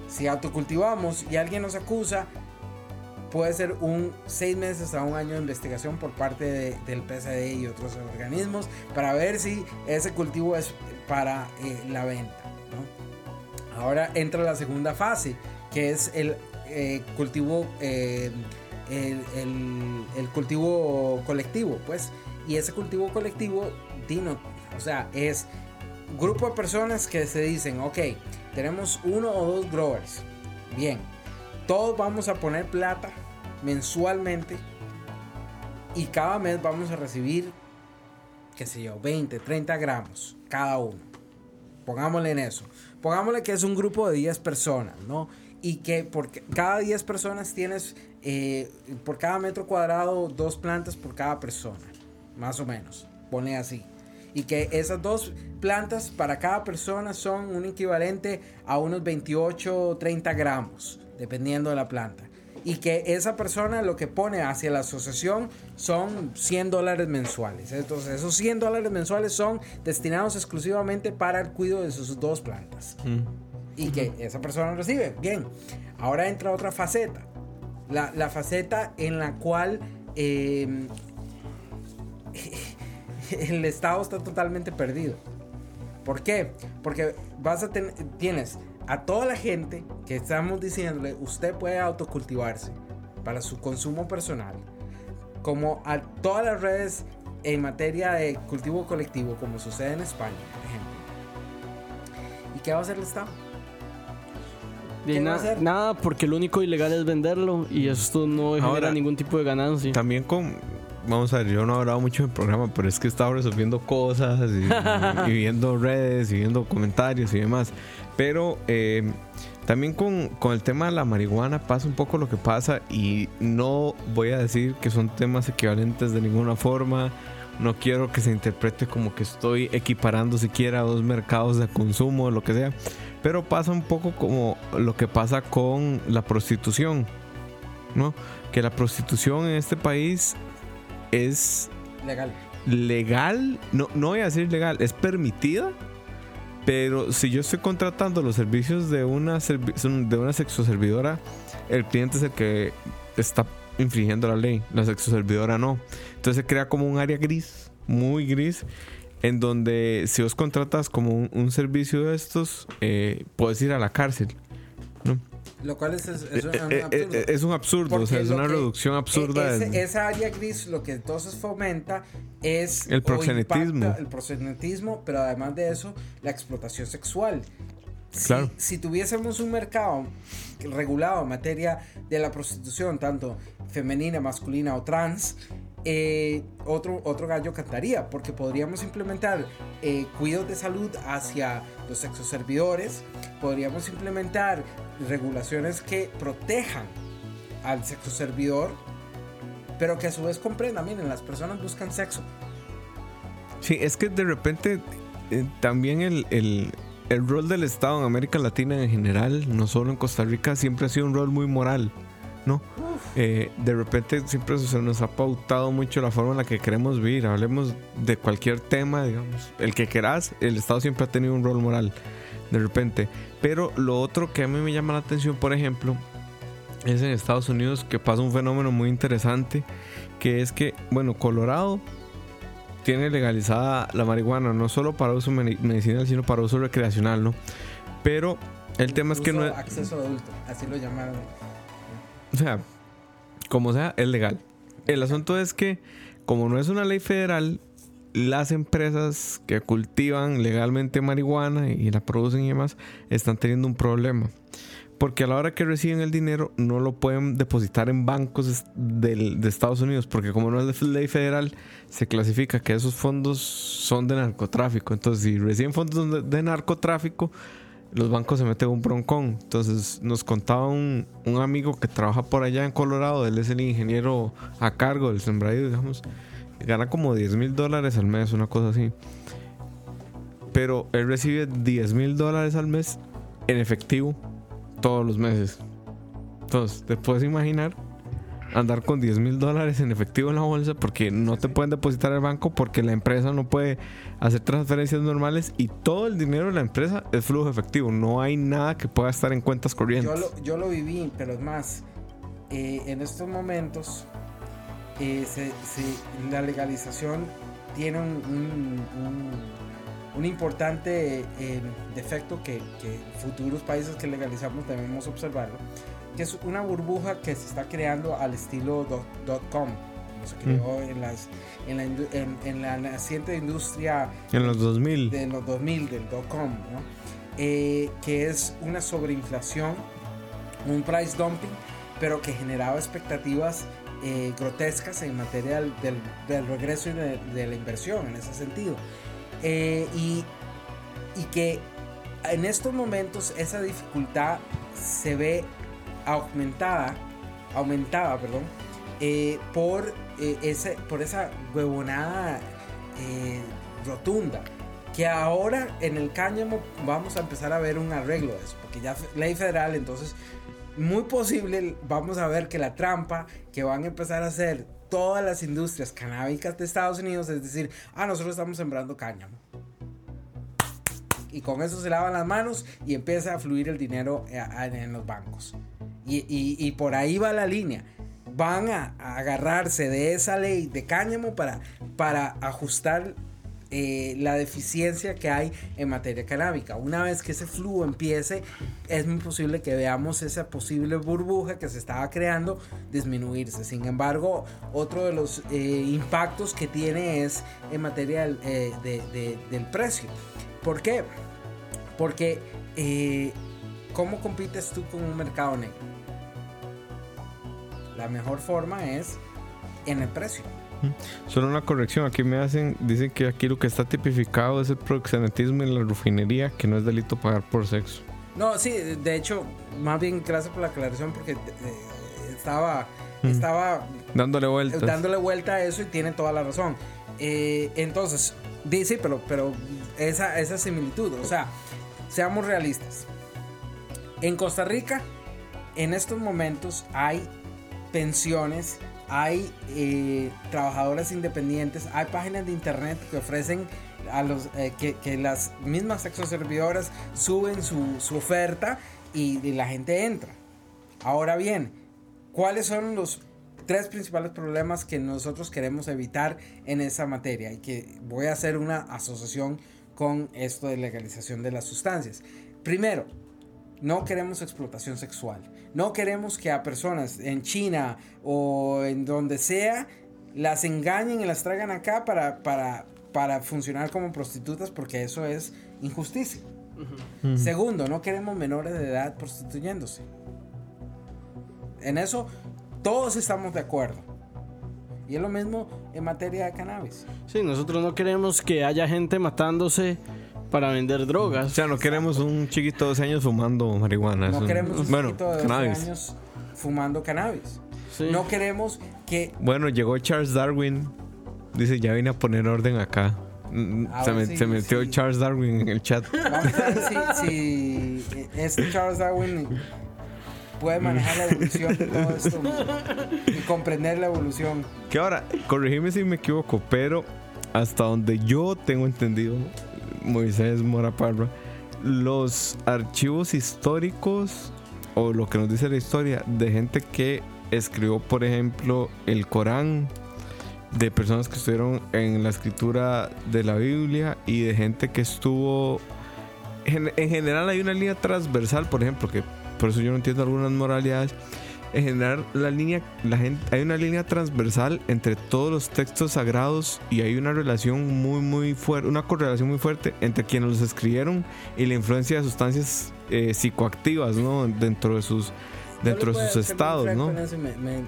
si autocultivamos y alguien nos acusa, puede ser un seis meses a un año de investigación por parte de- del PSDI y otros organismos para ver si ese cultivo es para eh, la venta. Ahora entra la segunda fase, que es el eh, cultivo, eh, el, cultivo colectivo, pues. Y ese cultivo colectivo, Dino, o sea, es grupo de personas que se dicen, ok, tenemos uno o dos growers. Bien, todos vamos a poner plata mensualmente Y cada mes vamos a recibir, qué sé yo, 20, 30 gramos cada uno. Pongámosle en eso. Pongámosle que es un grupo de 10 personas, ¿no? Y que por cada 10 personas tienes, eh, por cada metro cuadrado, dos plantas por cada persona. Más o menos. Pone así. Y que esas dos plantas para cada persona son un equivalente a unos 28 o 30 gramos, dependiendo de la planta y que esa persona lo que pone hacia la asociación son 100 dólares mensuales. Entonces, esos 100 dólares mensuales son destinados exclusivamente para el cuidado de sus dos plantas. Y que esa persona recibe. Bien, ahora entra otra faceta. La, la faceta en la cual em, el Estado está totalmente perdido. ¿Por qué? Porque vas a tener, tienes a toda la gente que estamos diciéndole, usted puede autocultivarse para su consumo personal, como a todas las redes en materia de cultivo colectivo, como sucede en España, por ejemplo. ¿Y qué va a hacer el Estado? Nada, porque lo único ilegal es venderlo y esto no genera ningún tipo de ganancia. También con, vamos a ver, yo no he hablado mucho en el programa, pero es que he estado resolviendo cosas y viendo redes y viendo comentarios y demás. Pero eh, también con, el tema de la marihuana pasa un poco lo que pasa y no voy a decir que son temas equivalentes de ninguna forma. No quiero que se interprete como que estoy equiparando siquiera dos mercados de consumo o lo que sea. Pero pasa un poco como lo que pasa con la prostitución. ¿No? Que la prostitución en este país es legal. Legal, no, no voy a decir legal, es permitida pero si yo estoy contratando los servicios de una, de una sexoservidora, el cliente es el que está infringiendo la ley, la sexoservidora no. Entonces se crea como un área gris, muy gris, en donde si vos contratas como un, servicio de estos, eh, puedes ir a la cárcel. Lo cual es, es, es, un eh, eh, absurdo. es un absurdo, o sea, es una reducción absurda. esa área gris lo que entonces fomenta es... El proxenetismo. El proxenetismo, pero además de eso, la explotación sexual. claro. si tuviésemos un mercado regulado en materia de la prostitución, tanto femenina, masculina o trans, eh, otro, otro gallo cantaría, porque podríamos implementar eh, cuidados de salud hacia los sexoservidores, podríamos implementar regulaciones que protejan al sexoservidor, pero que a su vez comprendan, miren, las personas buscan sexo. Sí, es que de repente eh, también el, el, el rol del Estado en América Latina en general, no solo en Costa Rica, siempre ha sido un rol muy moral. ¿no? Eh, de repente siempre se nos ha pautado mucho la forma en la que queremos vivir. Hablemos de cualquier tema, digamos, el que querás, el Estado siempre ha tenido un rol moral, de repente. Pero lo otro que a mí me llama la atención, por ejemplo, es en Estados Unidos que pasa un fenómeno muy interesante, que es que, bueno, Colorado tiene legalizada la marihuana, no solo para uso medicinal, sino para uso recreacional, ¿no? Pero el tema es que no es... Acceso adulto, así lo llamaron o sea, como sea, es legal. El asunto es que, como no es una ley federal, las empresas que cultivan legalmente marihuana y la producen y demás están teniendo un problema. Porque a la hora que reciben el dinero no lo pueden depositar en bancos de, de Estados Unidos. Porque como no es ley federal, se clasifica que esos fondos son de narcotráfico. Entonces, si reciben fondos de narcotráfico, los bancos se meten un broncón. Entonces nos contaba un, amigo que trabaja por allá en Colorado, él es el ingeniero a cargo del sembradío, digamos, gana como 10 mil dólares al mes, una cosa así. Pero él recibe 10 mil dólares al mes en efectivo todos los meses. Entonces, te puedes imaginar andar con 10 mil dólares en efectivo en la bolsa porque no te pueden depositar al banco porque la empresa no puede hacer transferencias normales y todo el dinero de la empresa es flujo efectivo. No hay nada que pueda estar en cuentas corrientes. Yo lo, yo lo viví, pero es más, eh, en estos momentos eh, la legalización tiene un, un, importante eh, defecto que, que futuros países que legalizamos debemos observarlo que es una burbuja que se está creando al estilo dot, com, como se creó en, las, en, la, en, la naciente industria en los 2000 de los 2000 del dot com, ¿no? Eh, que es una sobreinflación, un price dumping, pero que generaba expectativas eh, grotescas en materia del, del regreso y de, de, la inversión en ese sentido. Eh, y, y que en estos momentos esa dificultad se ve aumentada, aumentada, perdón, eh, por, eh, ese, por esa huevonada eh, rotunda. Que ahora en el cáñamo vamos a empezar a ver un arreglo de eso, porque ya ley federal, entonces muy posible vamos a ver que la trampa que van a empezar a hacer todas las industrias canábicas de Estados Unidos es decir, ah, nosotros estamos sembrando cáñamo. Y con eso se lavan las manos y empieza a fluir el dinero en los bancos. Y, y, por ahí va la línea. Van a, a, agarrarse de esa ley de cáñamo para, para ajustar eh, la deficiencia que hay en materia canábica. Una vez que ese flujo empiece, es muy posible que veamos esa posible burbuja que se estaba creando disminuirse. Sin embargo, otro de los eh, impactos que tiene es en materia del, eh, de, de, del precio. ¿Por qué? Porque ¿cómo compites tú con un mercado negro? La mejor forma es en el precio. Solo una corrección, aquí me hacen, dicen que aquí lo que está tipificado es el proxenetismo en la refinería, que no es delito pagar por sexo. No, sí, de hecho, más bien gracias por la aclaración porque eh, estaba, mm. estaba dándole vuelta. Dándole vuelta a eso y tiene toda la razón. Eh, entonces, dice, pero, pero esa, esa similitud, o sea, seamos realistas. En Costa Rica, en estos momentos hay pensiones, hay eh, trabajadoras independientes, hay páginas de internet que ofrecen a los eh, que, las mismas sexoservidoras suben su, su oferta y, y, la gente entra. Ahora bien, ¿cuáles son los tres principales problemas que nosotros queremos evitar en esa materia? Y que voy a hacer una asociación con esto de legalización de las sustancias. Primero, no queremos explotación sexual. No queremos que a personas en China o en donde sea las engañen y las traigan acá para, para, para funcionar como prostitutas porque eso es injusticia. Uh -huh. Segundo, no queremos menores de edad prostituyéndose. En eso todos estamos de acuerdo. Y es lo mismo en materia de cannabis. Sí, nosotros no queremos que haya gente matándose para vender drogas. O sea, no queremos un chiquito de 12 años fumando marihuana. No queremos un bueno, chiquito de 12 cannabis. años fumando cannabis. Sí. No queremos que... Bueno, llegó Charles Darwin. Dice, ya vine a poner orden acá. Ah, se, me, sí, se, metió sí. Charles Darwin en el chat. Vamos a ver si, si este Charles Darwin puede manejar la evolución de todo esto y comprender la evolución. Que ahora, corregime si me equivoco, pero hasta donde yo tengo entendido, Moisés Moraparra, los archivos históricos o lo que nos dice la historia de gente que escribió, por ejemplo, el Corán, de personas que estuvieron en la escritura de la Biblia y de gente que estuvo... En, en general hay una línea transversal, por ejemplo, que por eso yo no entiendo algunas moralidades. En general, la línea, la gente, hay una línea transversal entre todos los textos sagrados y hay una relación muy, muy fuerte, una correlación muy fuerte entre quienes los escribieron y la influencia de sustancias eh, psicoactivas, ¿no? Dentro de sus, dentro de sus estados, ¿no? Me, me,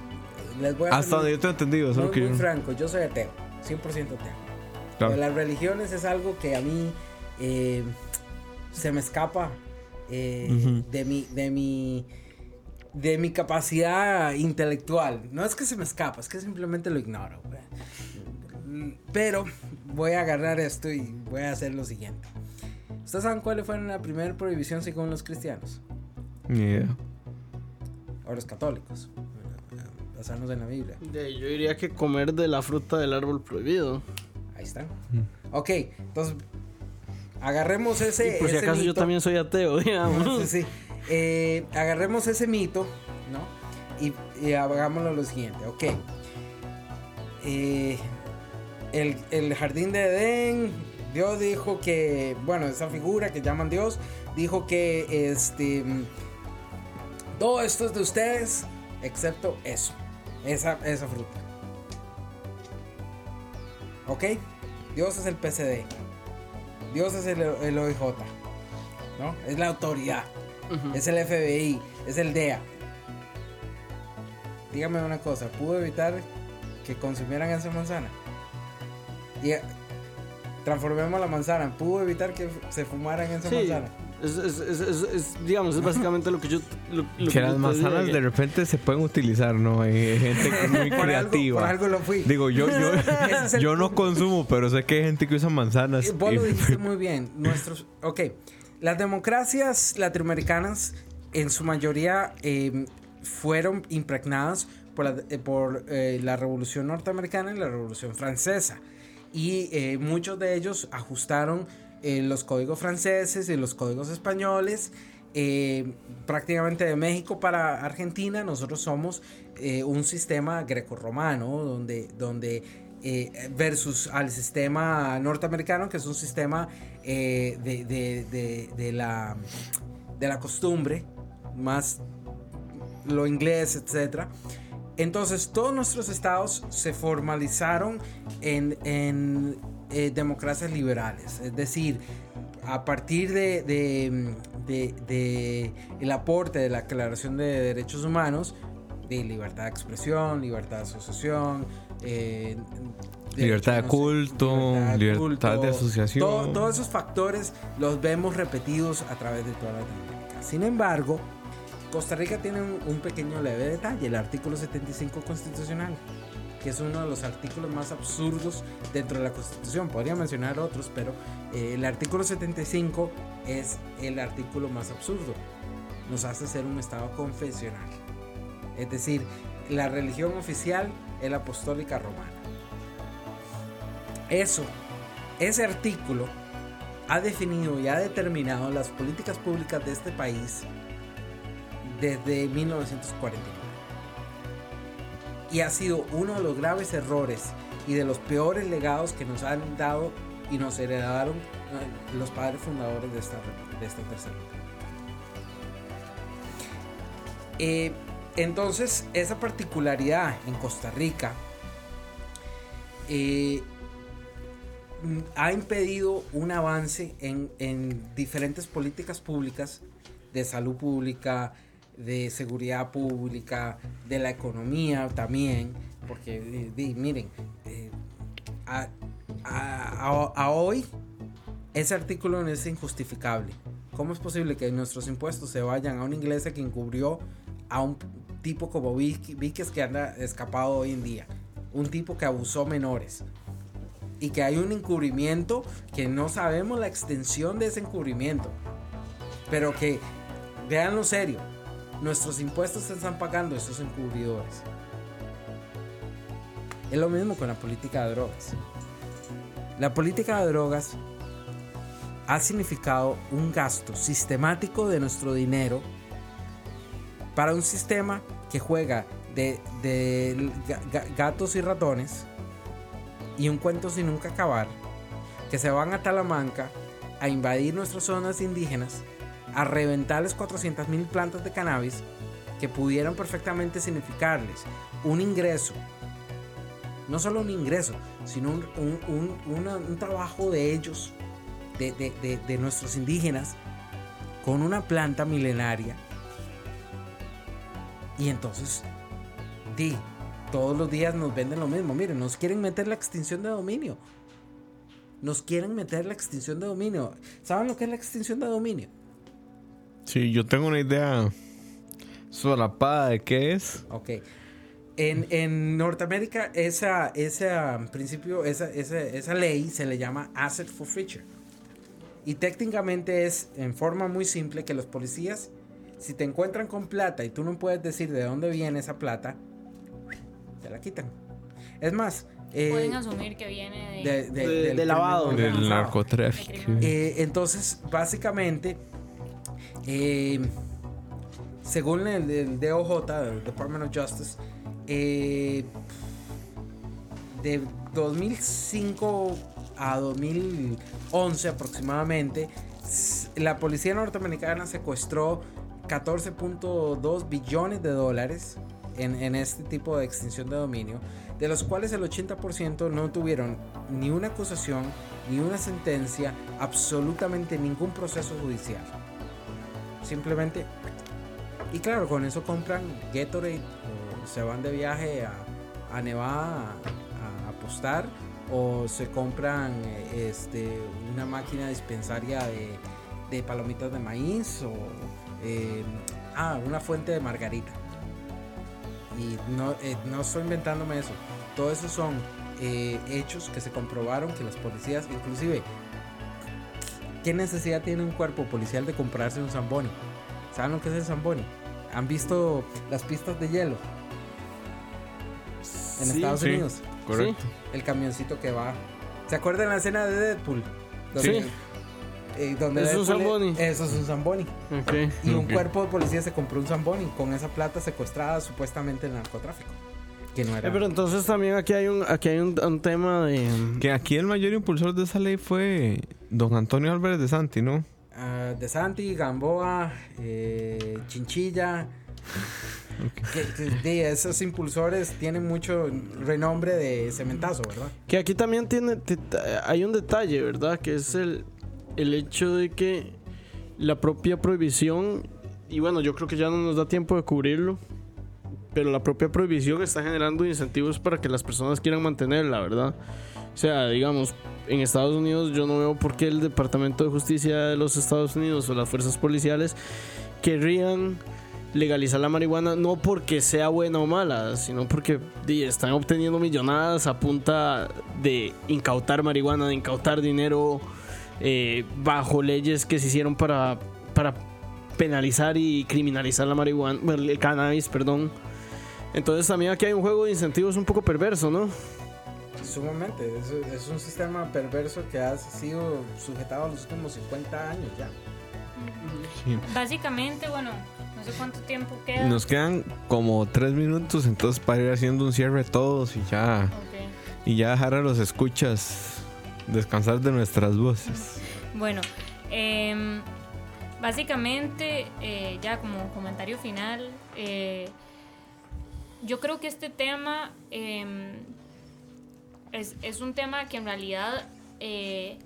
les voy a Hasta donde yo te he entendido. Muy, que muy yo... franco, yo soy ateo, 100% ateo. Claro. Las religiones es algo que a mí eh, se me escapa eh, uh -huh. de mi de mi de mi capacidad intelectual no es que se me escapa es que simplemente lo ignoro pero voy a agarrar esto y voy a hacer lo siguiente ustedes saben cuál fue la primera prohibición según los cristianos yeah. o los católicos basarnos en la Biblia yo diría que comer de la fruta del árbol prohibido ahí está mm. ok entonces agarremos ese. Y por si ese acaso mito. yo también soy ateo, digamos. sí, sí. Eh, agarremos ese mito, ¿no? Y, hagámoslo lo siguiente, ok. Eh, el, el, jardín de Edén, Dios dijo que, bueno, esa figura que llaman Dios, dijo que este. Todo esto es de ustedes, excepto eso, esa, esa fruta. ¿Ok? Dios es el PCD. Dios es el, el OIJ, ¿no? Es la autoridad, uh -huh. es el FBI, es el DEA. dígame una cosa, ¿pudo evitar que consumieran esa manzana? Y eh, transformemos la manzana, ¿pudo evitar que se fumaran esa Sí, manzana? es, es- es- es- es, digamos, es básicamente lo que yo. Lo, lo Que las manzanas de repente se pueden utilizar, ¿no? Hay gente que es muy Por algo, creativa. por algo lo fui. Digo, yo, yo, yo no consumo, pero sé que hay gente que usa manzanas. Eh, Vos y- lo dijiste muy bien. Nuestros, ok, las democracias latinoamericanas en su mayoría eh, fueron impregnadas por, la, eh, eh, la Revolución Norteamericana y la Revolución Francesa. Y eh, muchos de ellos ajustaron los códigos franceses y los códigos españoles. eh, prácticamente de México para Argentina, nosotros somos un sistema grecorromano, donde, donde eh, versus al sistema norteamericano, que es un sistema eh, de, la, de la costumbre, más lo inglés, etc. Entonces, todos nuestros estados se formalizaron en, eh, democracias liberales, es decir, a partir de- de el aporte de la Declaración de Derechos Humanos, de libertad de expresión, libertad de asociación, eh, Libertad de culto, libertad de asociación. todo- todos esos factores los vemos repetidos a través de toda Latinoamérica. Sin embargo, Costa Rica tiene un, un pequeño leve detalle, el artículo 75 constitucional, que es uno de los artículos más absurdos dentro de la Constitución. Podría mencionar otros, pero eh, el artículo 75 es el artículo más absurdo. Nos hace ser un Estado confesional. Es decir, la religión oficial es la apostólica romana. Eso, ese artículo ha definido y ha determinado las políticas públicas de este país desde 1949. Y ha sido uno de los graves errores y de los peores legados que nos han dado y nos heredaron eh, los padres fundadores de esta, de esta tercera. Eh, entonces, esa particularidad en Costa Rica eh, ha impedido un avance en, en diferentes políticas públicas de salud pública, de seguridad pública, de la economía también, porque miren, eh, a, hoy ese artículo es injustificable. ¿Cómo es posible que nuestros impuestos se vayan a una iglesia que encubrió a un tipo como Víquez que anda escapado hoy en día? Un tipo que abusó menores. Y que hay un encubrimiento que no sabemos la extensión de ese encubrimiento. Pero que, véanlo serio, nuestros impuestos se están pagando esos encubridores. Es lo mismo con la política de drogas. La política de drogas ha significado un gasto sistemático de nuestro dinero para un sistema que juega de, de ga- ga- gatos y ratones y un cuento sin nunca acabar, que se van a Talamanca a invadir nuestras zonas indígenas, a reventarles 400 mil plantas de cannabis que pudieran perfectamente significarles un ingreso, no solo un ingreso, sino un, un- un- trabajo de ellos, de- de- de nuestros indígenas, con una planta milenaria. Y entonces, di, todos los días nos venden lo mismo. Miren, nos quieren meter la extinción de dominio. Nos quieren meter la extinción de dominio. ¿Saben lo que es la extinción de dominio? Sí, yo tengo una idea solapada de qué es. Ok. En, en Norteamérica, esa, esa principio, esa, esa, esa ley se le llama asset forfeiture. Y técnicamente es en forma muy simple que los policías, si te encuentran con plata y tú no puedes decir de dónde viene esa plata, te la quitan. Es más, eh, Pueden asumir que viene de. de, de- De- del de lavado. Del narcotráfico. Eh, entonces, básicamente, eh, según el, el DOJ, el Department of Justice, eh, de 2005 a 2011 aproximadamente, la policía norteamericana secuestró 14.2 billones de dólares en, este tipo de extinción de dominio, de los cuales el 80% no tuvieron ni una acusación, ni una sentencia, absolutamente ningún proceso judicial. Simplemente, y claro, con eso compran Gatorade se van de viaje a, a Nevada a, a apostar o se compran este, una máquina dispensaria de, de palomitas de maíz o eh, ah, una fuente de margarita. Y no, eh, no estoy inventándome eso. Todo eso son eh, hechos que se comprobaron que las policías, inclusive, ¿qué necesidad tiene un cuerpo policial de comprarse un Zamboni? ¿Saben lo que es el Zamboni? ¿Han visto las pistas de hielo? En Sí, Estados sí. Unidos. Correcto. El camioncito que va. ¿Se acuerdan la escena de Deadpool? Sí. Eh, donde Es un Zamboni. Eso es un Zamboni. Y un cuerpo de policía se compró un Zamboni con esa plata secuestrada supuestamente en narcotráfico. Que no era. Eh, pero entonces también aquí hay un, aquí hay un, un tema de... Que aquí el mayor impulsor de esa ley fue don Antonio Álvarez de Santi, ¿no? Ah, de Santi, Gamboa, eh, Chinchilla. Que- que- de esos impulsores tienen mucho renombre de cementazo, ¿verdad? Que aquí también tiene, hay un detalle, ¿verdad? Que es el, el hecho de que la propia prohibición, y bueno, yo creo que ya no nos da tiempo de cubrirlo, pero la propia prohibición está generando incentivos para que las personas quieran mantenerla, ¿verdad? O sea, digamos, en Estados Unidos yo no veo por qué el Departamento de Justicia de los Estados Unidos o las fuerzas policiales querrían legalizar la marihuana no porque sea buena o mala, sino porque están obteniendo millonadas a punta de incautar marihuana, de incautar dinero eh, bajo leyes que se hicieron para, para penalizar y criminalizar la marihuana, bueno, el cannabis, perdón. Entonces también aquí hay un juego de incentivos un poco perverso, ¿no? Sumamente. Es, es un sistema perverso que ha sido sujetado a los últimos 50 años ya. Básicamente, bueno, no sé cuánto tiempo queda. Nos quedan como tres minutos, entonces para ir haciendo un cierre todos y ya, y ya dejar a los escuchas descansar de nuestras voces. Bueno, em, básicamente, eh, ya como comentario final, eh, yo creo que este tema em, es, un tema que en realidad eh,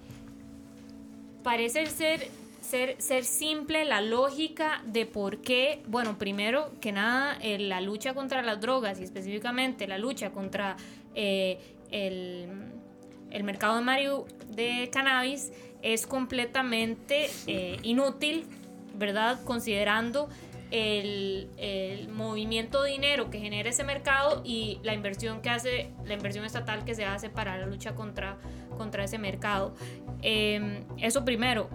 parece ser, ser, simple la lógica de por qué, bueno, primero que nada, la lucha contra las drogas y específicamente la lucha contra el, el mercado de, marihu- de cannabis es completamente eh, inútil, ¿verdad? Considerando el, el movimiento de dinero que genera ese mercado y la inversión que hace, la inversión estatal que se hace para la lucha contra, contra ese mercado. Eh, eso primero.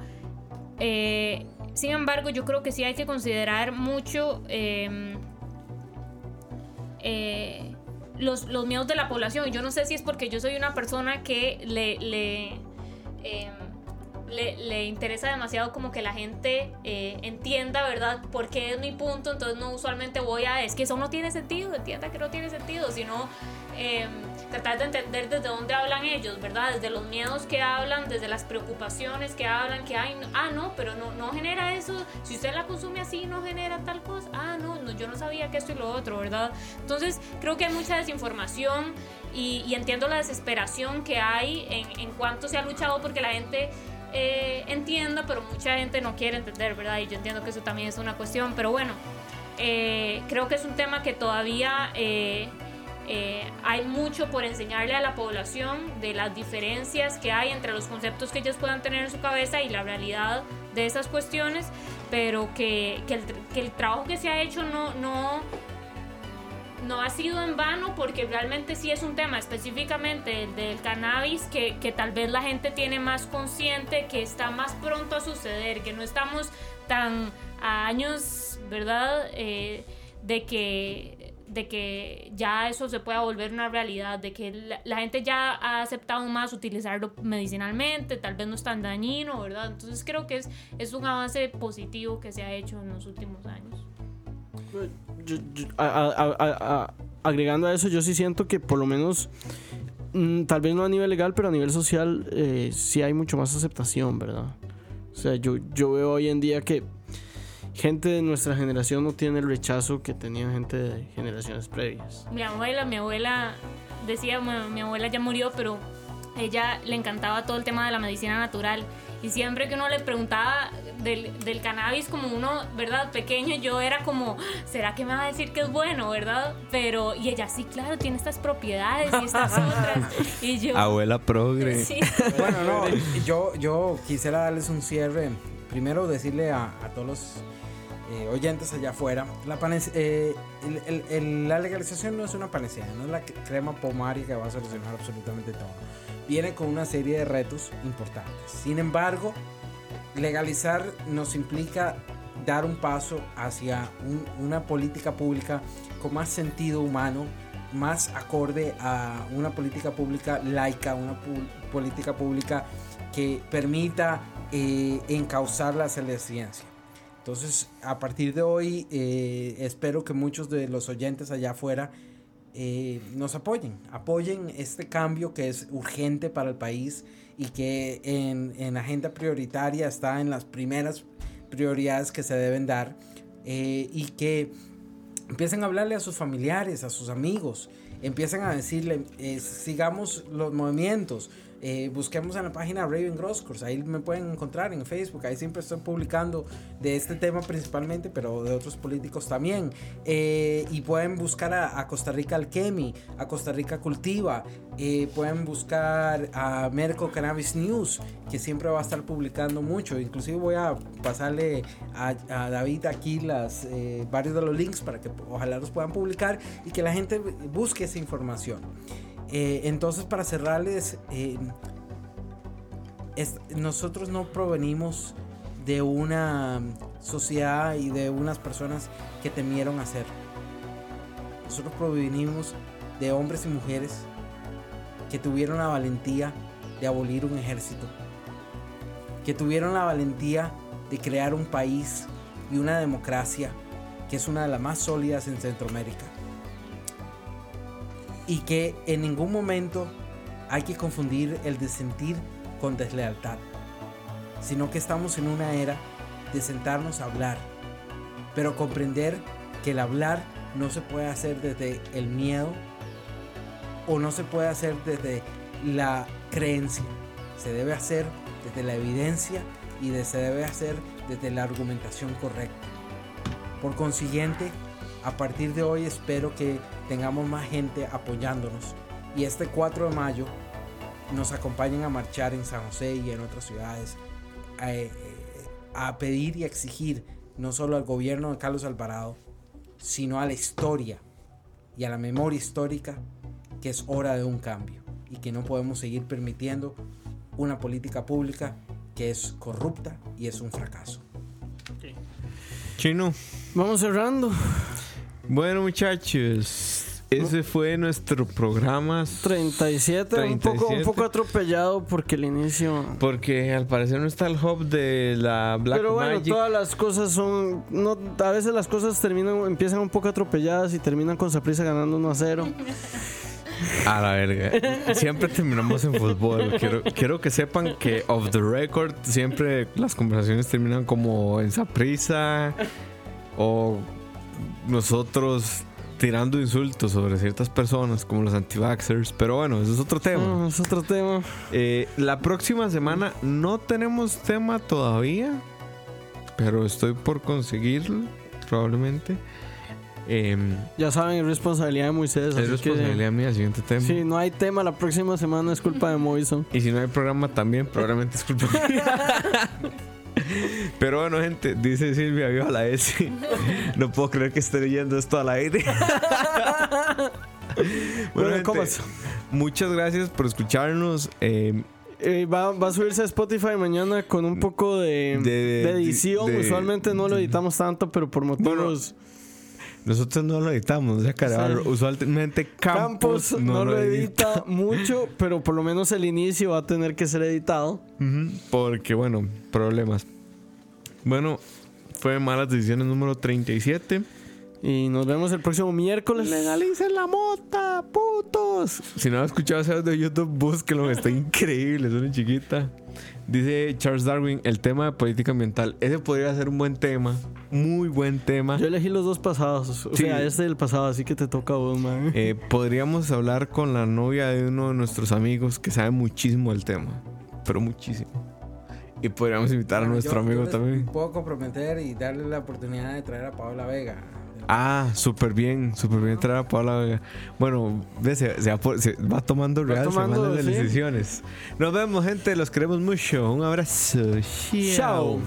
Eh, sin embargo, yo creo que sí hay que considerar mucho eh, eh, los, los miedos de la población. Yo no sé si es porque yo soy una persona que le, le, eh, le, le interesa demasiado como que la gente eh, entienda, ¿verdad? por qué es mi punto. Entonces no usualmente voy a, es que eso no tiene sentido, entienda que no tiene sentido, sino eh, tratar de entender desde dónde hablan ellos, ¿verdad? Desde los miedos que hablan, desde las preocupaciones que hablan, que hay, ah, no, pero no, no genera eso, si usted la consume así, no genera tal cosa, ah, no, no yo no sabía que esto y lo otro, ¿verdad? Entonces creo que hay mucha desinformación y, entiendo la desesperación que hay en, en cuanto se ha luchado porque la gente eh, entienda, pero mucha gente no quiere entender, ¿verdad? Y yo entiendo que eso también es una cuestión, pero bueno, eh, creo que es un tema que todavía eh, eh, hay mucho por enseñarle a la población de las diferencias que hay entre los conceptos que ellos puedan tener en su cabeza y la realidad de esas cuestiones, pero que, que el, que el trabajo que se ha hecho no, no, no ha sido en vano porque realmente sí es un tema específicamente el del cannabis que, que tal vez la gente tiene más consciente, que está más pronto a suceder, que no estamos tan a años, ¿verdad? Eh, de que de que ya eso se pueda volver una realidad, de que la, gente ya ha aceptado más utilizarlo medicinalmente, tal vez no es tan dañino, ¿verdad? Entonces creo que es, es un avance positivo que se ha hecho en los últimos años. A, agregando a eso, yo sí siento que por lo menos, mmm, tal vez no a nivel legal, pero a nivel social, eh, sí hay mucho más aceptación, ¿verdad? O sea, yo, yo veo hoy en día que gente de nuestra generación no tiene el rechazo que tenía gente de generaciones previas. Mi abuela, mi abuela decía, mi abuela ya murió, pero ella le encantaba todo el tema de la medicina natural. Y siempre que uno le preguntaba del, del cannabis, como uno, ¿verdad? Pequeño, yo era como, ¿será que me va a decir que es bueno, verdad? Pero, y ella, sí, claro, tiene estas propiedades y estas otras. Y yo, Abuela progre. sí. Bueno, no, yo, yo quisiera darles un cierre. Primero decirle a, todos los eh, oyentes allá afuera, eh, la legalización no es una panacea, no es la crema pomaria que va a solucionar absolutamente todo. Viene con una serie de retos importantes. Sin embargo, legalizar nos implica dar un paso hacia un- una política pública con más sentido humano, más acorde a una política pública laica, una política pública que permita eh, la ciencia. Entonces, a partir de hoy, eh, espero que muchos de los oyentes allá afuera eh, nos apoyen, apoyen este cambio que es urgente para el país y que en, en agenda prioritaria está en las primeras prioridades que se deben dar eh, y que empiecen a hablarle a sus familiares, a sus amigos, empiecen a decirle, sigamos los movimientos, eh, busquemos en la página Raven Grosscourse, ahí me pueden encontrar en Facebook, ahí siempre estoy publicando de este tema principalmente, pero de otros políticos también. Eh, y pueden buscar a, Costa Rica Alchemy, a Costa Rica Cultiva, eh, pueden buscar a Merco Cannabis News, que siempre va a estar publicando mucho. Inclusive voy a pasarle a, David aquí eh, varios de los links para que ojalá los puedan publicar y que la gente busque esa información. Eh, entonces, para cerrarles, eh, nosotros no provenimos de una sociedad y de unas personas que temieron hacer. Nosotros provenimos de hombres y mujeres que tuvieron la valentía de abolir un ejército, que tuvieron la valentía de crear un país y una democracia que es una de las más sólidas en Centroamérica. Y que en ningún momento hay que confundir el desentir con deslealtad, sino que estamos en una era de sentarnos a hablar, pero comprender que el hablar no se puede hacer desde el miedo o no se puede hacer desde la creencia, se debe hacer desde la evidencia y de- se debe hacer desde la argumentación correcta. Por consiguiente, a partir de hoy espero que tengamos más gente apoyándonos y este 4 de mayo nos acompañen a marchar en San José y en otras ciudades a, eh, a pedir y exigir no solo al gobierno de Carlos Alvarado, sino a la historia y a la memoria histórica que es hora de un cambio y que no podemos seguir permitiendo una política pública que es corrupta y es un fracaso. Chino. Vamos cerrando. Bueno, muchachos. Ese fue nuestro programa. 37, Un, poco, un 37. poco atropellado porque el inicio. Porque al parecer no está el hub de la Black Pero bueno, Magic. todas las cosas son. No, a veces las cosas terminan, empiezan un poco atropelladas y terminan con Saprissa ganando 1 a 0. A la verga. Siempre terminamos en fútbol. Quiero, quiero que sepan que off the record siempre las conversaciones terminan como en prisa o nosotros tirando insultos sobre ciertas personas como los anti-vaxxers. Pero bueno, eso es otro tema. Ah, es otro tema. Eh, la próxima semana no tenemos tema todavía, pero estoy por conseguirlo, probablemente. Em, Ya saben, es responsabilidad de Moisés. es así que- responsabilidad mía, siguiente tema. Si no hay tema la próxima semana, es culpa de Moison. Y si no hay programa también, probablemente es culpa mía. Pero bueno, gente, dice Silvia, viva la S. No puedo creer que esté leyendo esto al aire. Bueno, gente, ¿cómo es? muchas gracias por escucharnos. Eh, Eh, va, va a subirse a Spotify mañana con un poco de, De- de edición. de- Usualmente no lo editamos tanto, pero por motivos. Nosotros no lo editamos, o sea, Sí. usualmente Campos, Campos no, lo edita mucho, pero por lo menos el inicio va a tener que ser editado. Porque, bueno, problemas. Bueno, fue Malas Decisiones número 37. Y nos vemos el próximo miércoles. Legalicen la mota, putos. Si no has escuchado ese de YouTube, búsquelo, está increíble, es una chiquita. Dice Charles Darwin, el tema de política ambiental. Ese podría ser un buen tema, muy buen tema. Yo elegí los dos pasados. O Sí. sea, este del pasado, así que te toca a vos, man. Eh, podríamos hablar con la novia de uno de nuestros amigos que sabe muchísimo del tema, pero muchísimo. Y podríamos invitar a nuestro yo- amigo yo les también. Puedo comprometer y darle la oportunidad de traer a Paola Vega. Ah, súper bien, súper bien traer a Paula Vega. Bueno, se, se va, por- se va tomando Va real tomando, semanas de sí. decisiones. Nos vemos, gente, los queremos mucho. Un abrazo. Chao.